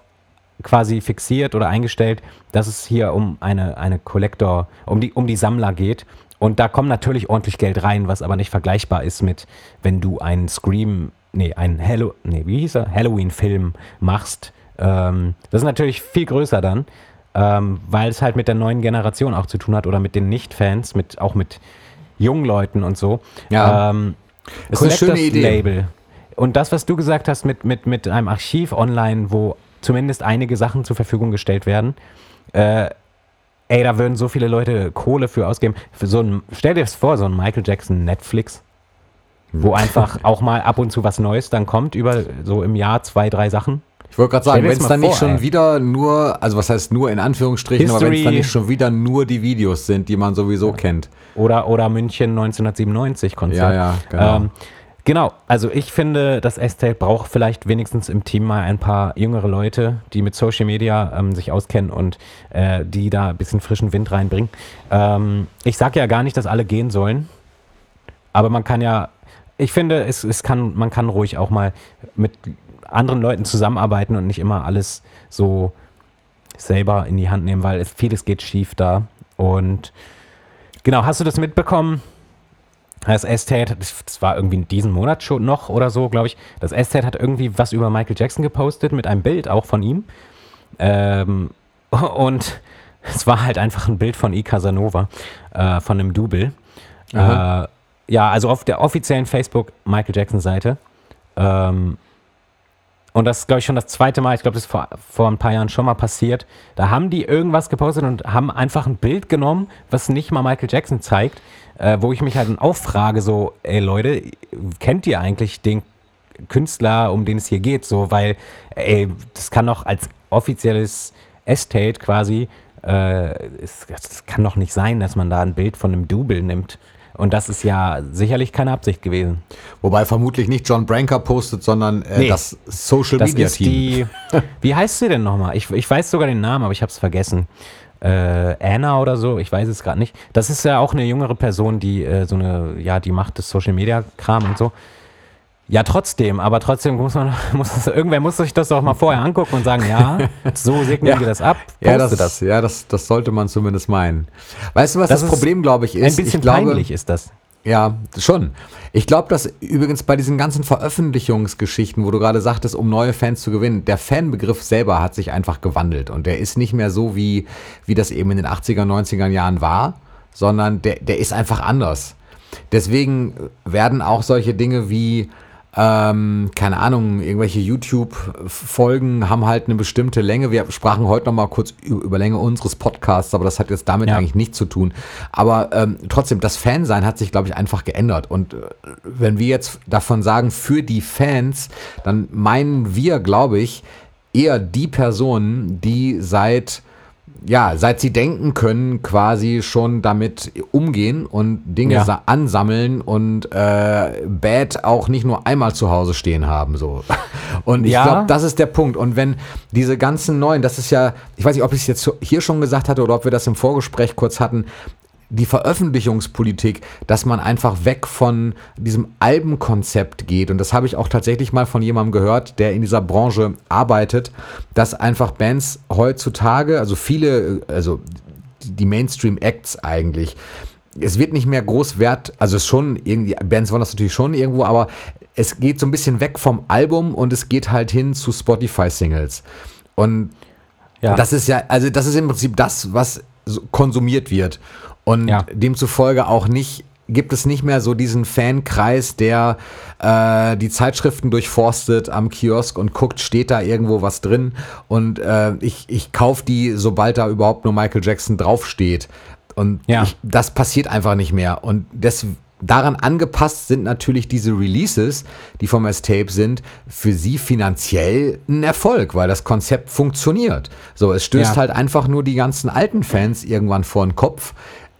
quasi fixiert oder eingestellt, dass es hier um eine, eine Collector, um die, um die Sammler geht. Und da kommt natürlich ordentlich Geld rein, was aber nicht vergleichbar ist mit, wenn du einen Scream, nee, einen Hallo, nee, wie hieß er? Halloween-Film machst. Ähm, das ist natürlich viel größer dann, ähm, weil es halt mit der neuen Generation auch zu tun hat oder mit den Nicht-Fans, mit, auch mit jungen Leuten und so. Ja. Ähm, Das ist eine schöne Idee. Label. Und das, was du gesagt hast mit, mit, mit einem Archiv online, wo zumindest einige Sachen zur Verfügung gestellt werden, äh, ey, da würden so viele Leute Kohle für ausgeben. Für so ein, stell dir das vor, so ein Michael Jackson Netflix, wo einfach auch mal ab und zu was Neues dann kommt, über so im Jahr zwei, drei Sachen. Ich wollte gerade sagen, wenn es dann nicht vor, schon ey. wieder nur, also was heißt nur in Anführungsstrichen, aber wenn es History- dann nicht schon wieder nur die Videos sind, die man sowieso kennt. Oder, oder München 1997 Konzert. Ja, ja, genau. Ähm, Genau, also ich finde, das Estate braucht vielleicht wenigstens im Team mal ein paar jüngere Leute, die mit Social Media ähm, sich auskennen und äh, die da ein bisschen frischen Wind reinbringen. Ähm, ich sage ja gar nicht, dass alle gehen sollen, aber man kann ja, ich finde, es, es kann, man kann ruhig auch mal mit anderen Leuten zusammenarbeiten und nicht immer alles so selber in die Hand nehmen, weil es, vieles geht schief da. Und genau, hast du das mitbekommen? Das Estate, das war irgendwie in diesem Monat schon noch oder so, glaube ich. Das Estate hat irgendwie was über Michael Jackson gepostet mit einem Bild auch von ihm. Ähm, und es war halt einfach ein Bild von E. Casanova, äh, von einem Double. Äh, ja, also auf der offiziellen Facebook Michael Jackson Seite. Ähm, und das ist, glaube ich, schon das zweite Mal. Ich glaube, das ist vor, vor ein paar Jahren schon mal passiert. Da haben die irgendwas gepostet und haben einfach ein Bild genommen, was nicht mal Michael Jackson zeigt, äh, wo ich mich halt dann auch frage, so, ey Leute, kennt ihr eigentlich den Künstler, um den es hier geht? So, weil, ey, das kann doch als offizielles Estate quasi, äh, es, das kann doch nicht sein, dass man da ein Bild von einem Double nimmt. Und das ist ja sicherlich keine Absicht gewesen. Wobei vermutlich nicht John Branker postet, sondern äh, Nee. das Social Das Media Team. die. Wie heißt sie denn nochmal? Ich, ich weiß sogar den Namen, aber ich habe es vergessen. Äh, Anna oder so, ich weiß es gerade nicht. Das ist ja auch eine jüngere Person, die äh, so eine, ja, die macht das Social Media Kram und so. Ja, trotzdem, aber trotzdem muss man, muss das, irgendwer muss sich das doch mal vorher angucken und sagen, ja, so segnen Ja. wir das ab. Ja, poste das, ja das, das sollte man zumindest meinen. Weißt du, was Das das, Problem, glaube ich, ist? Ein bisschen ich glaube, peinlich ist das. Ja, schon. Ich glaube, dass übrigens bei diesen ganzen Veröffentlichungsgeschichten, wo du gerade sagtest, um neue Fans zu gewinnen, der Fanbegriff selber hat sich einfach gewandelt und der ist nicht mehr so, wie, wie das eben in den 80er, 90er Jahren war, sondern der, der ist einfach anders. Deswegen werden auch solche Dinge wie, ähm, keine Ahnung, irgendwelche YouTube-Folgen haben halt eine bestimmte Länge. Wir sprachen heute noch mal kurz über Länge unseres Podcasts, aber das hat jetzt damit Ja. eigentlich nichts zu tun. Aber ähm, trotzdem, das Fansein hat sich, glaube ich, einfach geändert. Und äh, wenn wir jetzt davon sagen, für die Fans, dann meinen wir, glaube ich, eher die Personen, die seit ja, seit sie denken können, quasi schon damit umgehen und Dinge Ja. sa- ansammeln und äh, Bad auch nicht nur einmal zu Hause stehen haben. So. Und ich Ja. glaube, das ist der Punkt. Und wenn diese ganzen neuen, das ist ja, ich weiß nicht, ob ich es jetzt hier schon gesagt hatte oder ob wir das im Vorgespräch kurz hatten, die Veröffentlichungspolitik, dass man einfach weg von diesem Albenkonzept geht. Und das habe ich auch tatsächlich mal von jemandem gehört, der in dieser Branche arbeitet, dass einfach Bands heutzutage, also viele, also die Mainstream-Acts eigentlich, es wird nicht mehr groß Wert, also schon irgendwie, Bands wollen das natürlich schon irgendwo, aber es geht so ein bisschen weg vom Album und es geht halt hin zu Spotify-Singles. Und Ja. das ist ja, also das ist im Prinzip das, was konsumiert wird. Und Ja. demzufolge auch nicht, gibt es nicht mehr so diesen Fankreis, der äh, die Zeitschriften durchforstet am Kiosk und guckt, steht da irgendwo was drin. Und äh, ich, ich kaufe die, sobald da überhaupt nur Michael Jackson draufsteht. Und Ja. ich, das passiert einfach nicht mehr. Und das, daran angepasst sind natürlich diese Releases, die vom Escape sind, für sie finanziell ein Erfolg, weil das Konzept funktioniert. So, es stößt Ja. halt einfach nur die ganzen alten Fans irgendwann vor den Kopf.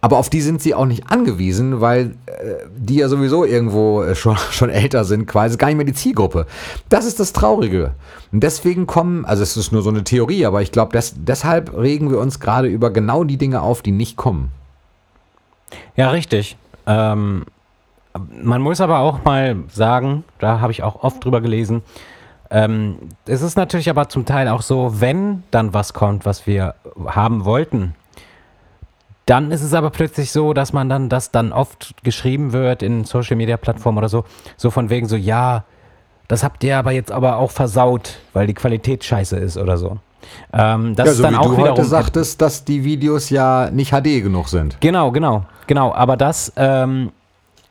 Aber auf die sind sie auch nicht angewiesen, weil äh, die ja sowieso irgendwo äh, schon, schon älter sind, quasi gar nicht mehr die Zielgruppe. Das ist das Traurige. Und deswegen kommen, also es ist nur so eine Theorie, aber ich glaube, des, deshalb regen wir uns gerade über genau die Dinge auf, die nicht kommen. Ja, richtig. Ähm, man muss aber auch mal sagen, da habe ich auch oft drüber gelesen, ähm, es ist natürlich aber zum Teil auch so, wenn dann was kommt, was wir haben wollten, dann ist es aber plötzlich so, dass man dann, dass dann oft geschrieben wird in Social Media Plattformen oder so, so von wegen so, ja, das habt ihr aber jetzt aber auch versaut, weil die Qualität scheiße ist oder so. Ähm, das ja, ist so dann wie auch du wiederum heute sagtest, dass die Videos ja nicht HD genug sind. Genau, genau, genau. Aber das ähm,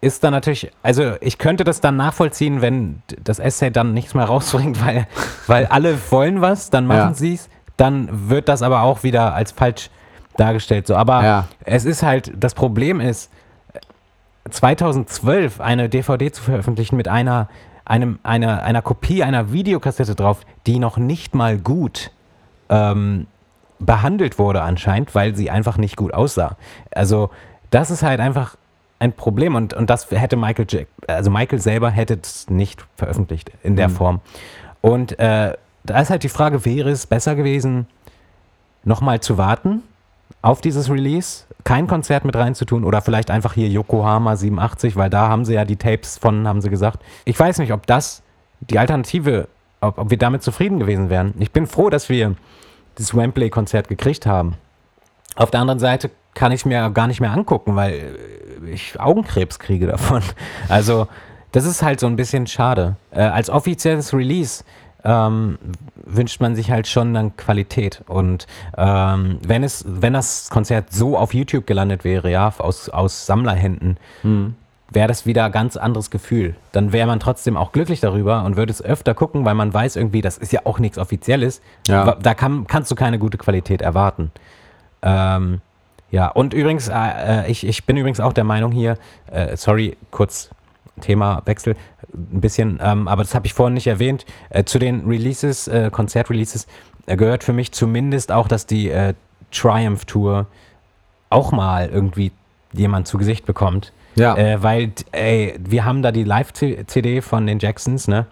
ist dann natürlich, also ich könnte das dann nachvollziehen, wenn das Essay dann nichts mehr rausbringt, weil, weil alle wollen was, dann machen Ja. sie es. Dann wird das aber auch wieder als falsch dargestellt. So. Aber Ja. es ist halt, das Problem ist, 2012 eine DVD zu veröffentlichen mit einer, einem, einer, einer Kopie einer Videokassette drauf, die noch nicht mal gut ähm, behandelt wurde anscheinend, weil sie einfach nicht gut aussah. Also das ist halt einfach ein Problem und, und das hätte Michael, Jack, also Michael selber hätte es nicht veröffentlicht in der Form. Und äh, da ist halt die Frage, wäre es besser gewesen, nochmal zu warten auf dieses Release, kein Konzert mit reinzutun oder vielleicht einfach hier Yokohama 87, weil da haben sie ja die Tapes von, haben sie gesagt. Ich weiß nicht, ob das die Alternative, ob, ob wir damit zufrieden gewesen wären. Ich bin froh, dass wir das Wembley-Konzert gekriegt haben. Auf der anderen Seite kann ich mir gar nicht mehr angucken, weil ich Augenkrebs kriege davon. Also, das ist halt so ein bisschen schade. Äh, als offizielles Release ähm, wünscht man sich halt schon dann Qualität. Und ähm, wenn es, wenn das Konzert so auf YouTube gelandet wäre, ja, aus, aus Sammlerhänden, Hm. wäre das wieder ein ganz anderes Gefühl. Dann wäre man trotzdem auch glücklich darüber und würde es öfter gucken, weil man weiß irgendwie, das ist ja auch nichts Offizielles. Ja. Da kann, kannst du keine gute Qualität erwarten. Ähm, ja, und übrigens, äh, äh, ich, ich bin übrigens auch der Meinung hier, äh, sorry, kurz Themawechsel, ein bisschen, ähm, aber das habe ich vorhin nicht erwähnt, äh, zu den Releases, äh, Konzertreleases, äh, gehört für mich zumindest auch, dass die äh, Triumph Tour auch mal irgendwie jemand zu Gesicht bekommt. Ja. Äh, weil, ey, wir haben da die Live-CD von den Jacksons, ne?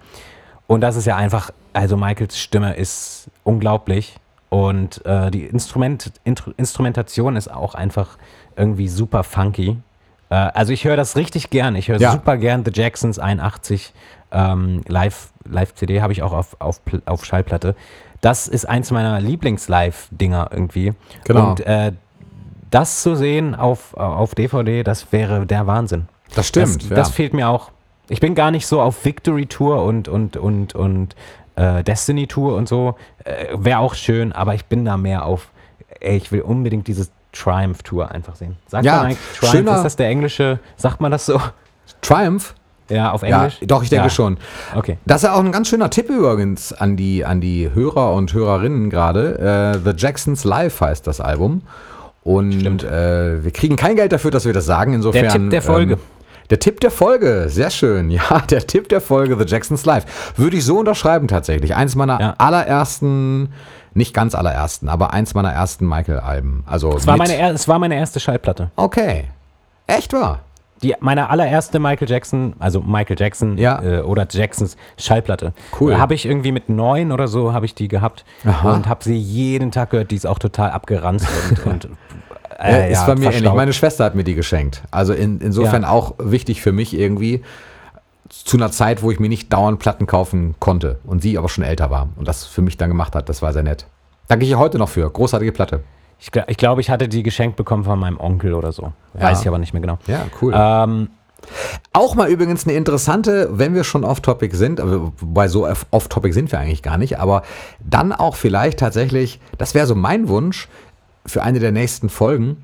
Und das ist ja einfach, also Michaels Stimme ist unglaublich. Und äh, die Instrument, Instrumentation ist auch einfach irgendwie super funky. Äh, also ich höre das richtig gern. Ich höre Ja. super gern The Jacksons 81 ähm, Live, Live-CD, habe ich auch auf, auf, auf Schallplatte. Das ist eins meiner Lieblings-Live-Dinger irgendwie. Genau. Und äh, das zu sehen auf, auf DVD, das wäre der Wahnsinn. Das stimmt. Das, ja. das fehlt mir auch. Ich bin gar nicht so auf Victory Tour und, und, und, und äh, Destiny Tour und so. Äh, Wäre auch schön, aber ich bin da mehr auf, ey, ich will unbedingt dieses Triumph Tour einfach sehen. Sagt Ja, man eigentlich Triumph? schöner- Ist das der englische, sagt man das so? Triumph? Ja, auf Ja, Englisch? doch, ich denke Ja. schon. Okay. Das ist ja auch ein ganz schöner Tipp übrigens an die, an die Hörer und Hörerinnen gerade. Äh, The Jacksons Live heißt das Album. Und äh, wir kriegen kein Geld dafür, dass wir das sagen. Insofern. Der Tipp der Folge. Ähm, der Tipp der Folge, sehr schön. Ja, der Tipp der Folge, The Jacksons Live. Würde ich so unterschreiben tatsächlich. Eins meiner Ja. allerersten, nicht ganz allerersten, aber eins meiner ersten Michael-Alben. Also Es war, meine, er- es war meine erste Schallplatte. Okay. Echt wahr? Die, meine allererste Michael Jackson, also Michael Jackson Ja. äh, oder Jacksons Schallplatte. Cool. Habe ich irgendwie mit neun oder so habe ich die gehabt Aha. und habe sie jeden Tag gehört. Die ist auch total abgeranzt und, und Äh, äh, ist ja, bei mir ähnlich. verstaubt. Meine Schwester hat mir die geschenkt. Also in, insofern Ja. auch wichtig für mich irgendwie zu einer Zeit, wo ich mir nicht dauernd Platten kaufen konnte und sie aber schon älter war und das für mich dann gemacht hat. Das war sehr nett. Danke ich ihr heute noch für. Großartige Platte. Ich, ich glaube, ich hatte die geschenkt bekommen von meinem Onkel oder so. Ja. Weiß ich aber nicht mehr genau. Ja, cool. Ähm, Auch mal übrigens eine interessante, wenn wir schon off-topic sind, wobei so off- off-topic sind wir eigentlich gar nicht, aber dann auch vielleicht tatsächlich, das wäre so mein Wunsch für eine der nächsten Folgen,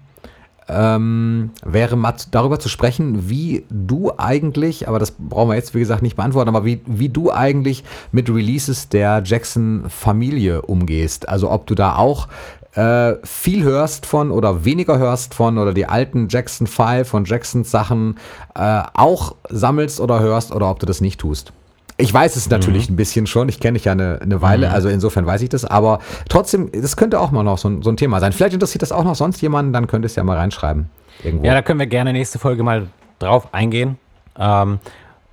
ähm, wäre mal z- darüber zu sprechen, wie du eigentlich, aber das brauchen wir jetzt wie gesagt nicht beantworten, aber wie, wie du eigentlich mit Releases der Jackson-Familie umgehst. Also ob du da auch äh, viel hörst von oder weniger hörst von oder die alten Jackson 5 und Jacksons Sachen äh, auch sammelst oder hörst oder ob du das nicht tust. Ich weiß es natürlich ein bisschen schon, ich kenne dich ja eine, eine Weile, also insofern weiß ich das, aber trotzdem, das könnte auch mal noch so ein, so ein Thema sein. Vielleicht interessiert das auch noch sonst jemanden, dann könnt ihr es ja mal reinschreiben. Irgendwo. ja, da können wir gerne nächste Folge mal drauf eingehen. Ähm,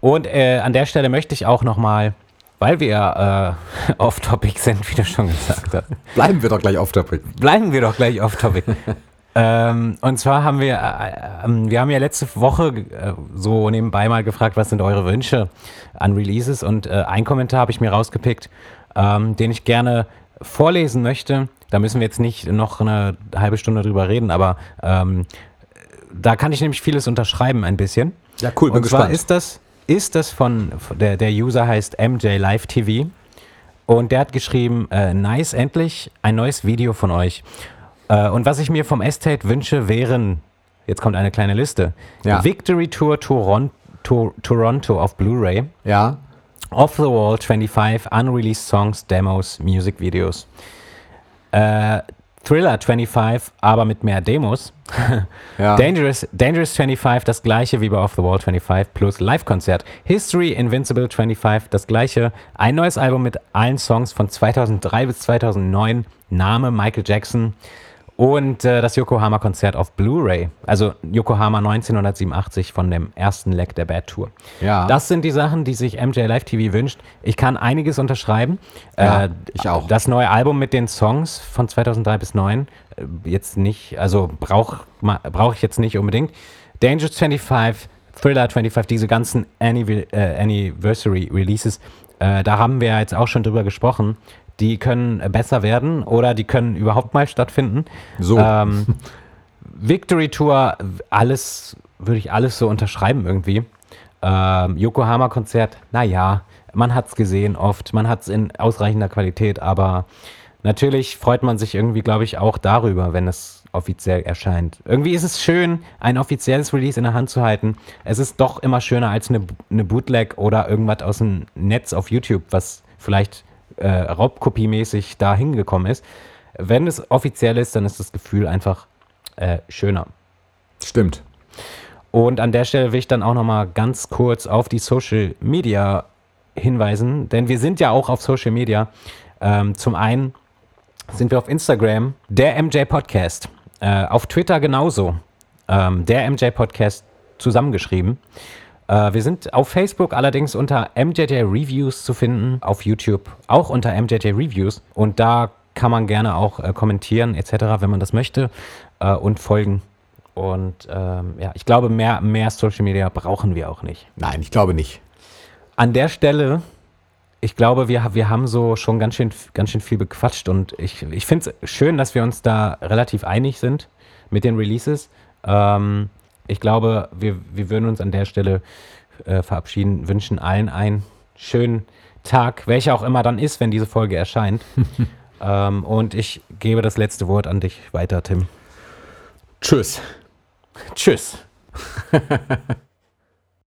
und äh, an der Stelle möchte ich auch noch mal, weil wir äh, off-topic sind, wie du schon gesagt hast, Bleiben wir doch gleich der bleiben wir doch gleich off-topic. Ähm, und zwar haben wir, äh, äh, wir haben ja letzte Woche äh, so nebenbei mal gefragt, was sind eure Wünsche an Releases? Und äh, ein Kommentar habe ich mir rausgepickt, ähm, den ich gerne vorlesen möchte. Da müssen wir jetzt nicht noch eine halbe Stunde drüber reden, aber ähm, da kann ich nämlich vieles unterschreiben ein bisschen. Ja, cool, bin Und zwar gespannt. ist das, ist das von, von der, der User heißt MJ Live TV und der hat geschrieben, äh, nice, endlich ein neues Video von euch. Äh, und was ich mir vom Estate wünsche, wären, jetzt kommt eine kleine Liste, Ja. Victory Tour Toron Tor Toronto auf Blu-ray, Ja, Off the Wall 25, Unreleased Songs, Demos, Music Videos. Äh, Thriller 25, aber mit mehr Demos. ja. Dangerous, Dangerous 25, das gleiche wie bei Off the Wall 25 plus Live-Konzert. History Invincible 25, das gleiche. Ein neues Album mit allen Songs von 2003 bis 2009. Name Michael Jackson. Und äh, das Yokohama-Konzert auf Blu-ray. Also Yokohama 1987 von dem ersten Leg der Bad Tour. Ja. Das sind die Sachen, die sich MJ Live TV wünscht. Ich kann einiges unterschreiben. Ja, äh, ich auch. Das neue Album mit den Songs von 2003 bis 2009 äh, jetzt nicht, also brauche brauch ich jetzt nicht unbedingt. Dangerous 25, Thriller 25, diese ganzen äh, Anniversary Releases, äh, da haben wir jetzt auch schon drüber gesprochen. Die können besser werden oder die können überhaupt mal stattfinden. So. Ähm, Victory Tour, alles, würde ich alles so unterschreiben irgendwie. Ähm, Yokohama-Konzert, naja, man hat es gesehen oft, man hat es in ausreichender Qualität, aber natürlich freut man sich irgendwie, glaube ich, auch darüber, wenn es offiziell erscheint. Irgendwie ist es schön, ein offizielles Release in der Hand zu halten. Es ist doch immer schöner als eine, eine Bootleg oder irgendwas aus dem Netz auf YouTube, was vielleicht äh, Raubkopiemäßig da hingekommen ist. Wenn es offiziell ist, dann ist das Gefühl einfach äh, schöner. Stimmt. Und an der Stelle will ich dann auch noch mal ganz kurz auf die Social Media hinweisen, denn wir sind ja auch auf Social Media. Ähm, zum einen sind wir auf Instagram, der MJ Podcast. Äh, auf Twitter genauso, ähm, der MJ Podcast zusammengeschrieben. Äh, wir sind auf Facebook allerdings unter MJJ Reviews zu finden, auf YouTube auch unter MJJ Reviews. Und da kann man gerne auch äh, kommentieren etc., wenn man das möchte äh, und folgen. Und ähm, ja, ich glaube, mehr, mehr Social Media brauchen wir auch nicht. Nein, ich glaube nicht. An der Stelle, ich glaube, wir, wir haben so schon ganz schön, ganz schön viel bequatscht und ich, ich finde es schön, dass wir uns da relativ einig sind mit den Releases. Ähm, ich glaube, wir, wir würden uns an der Stelle äh, verabschieden, wünschen allen einen schönen Tag, welcher auch immer dann ist, wenn diese Folge erscheint. ähm, und ich gebe das letzte Wort an dich weiter, Tim. Tschüss. Tschüss.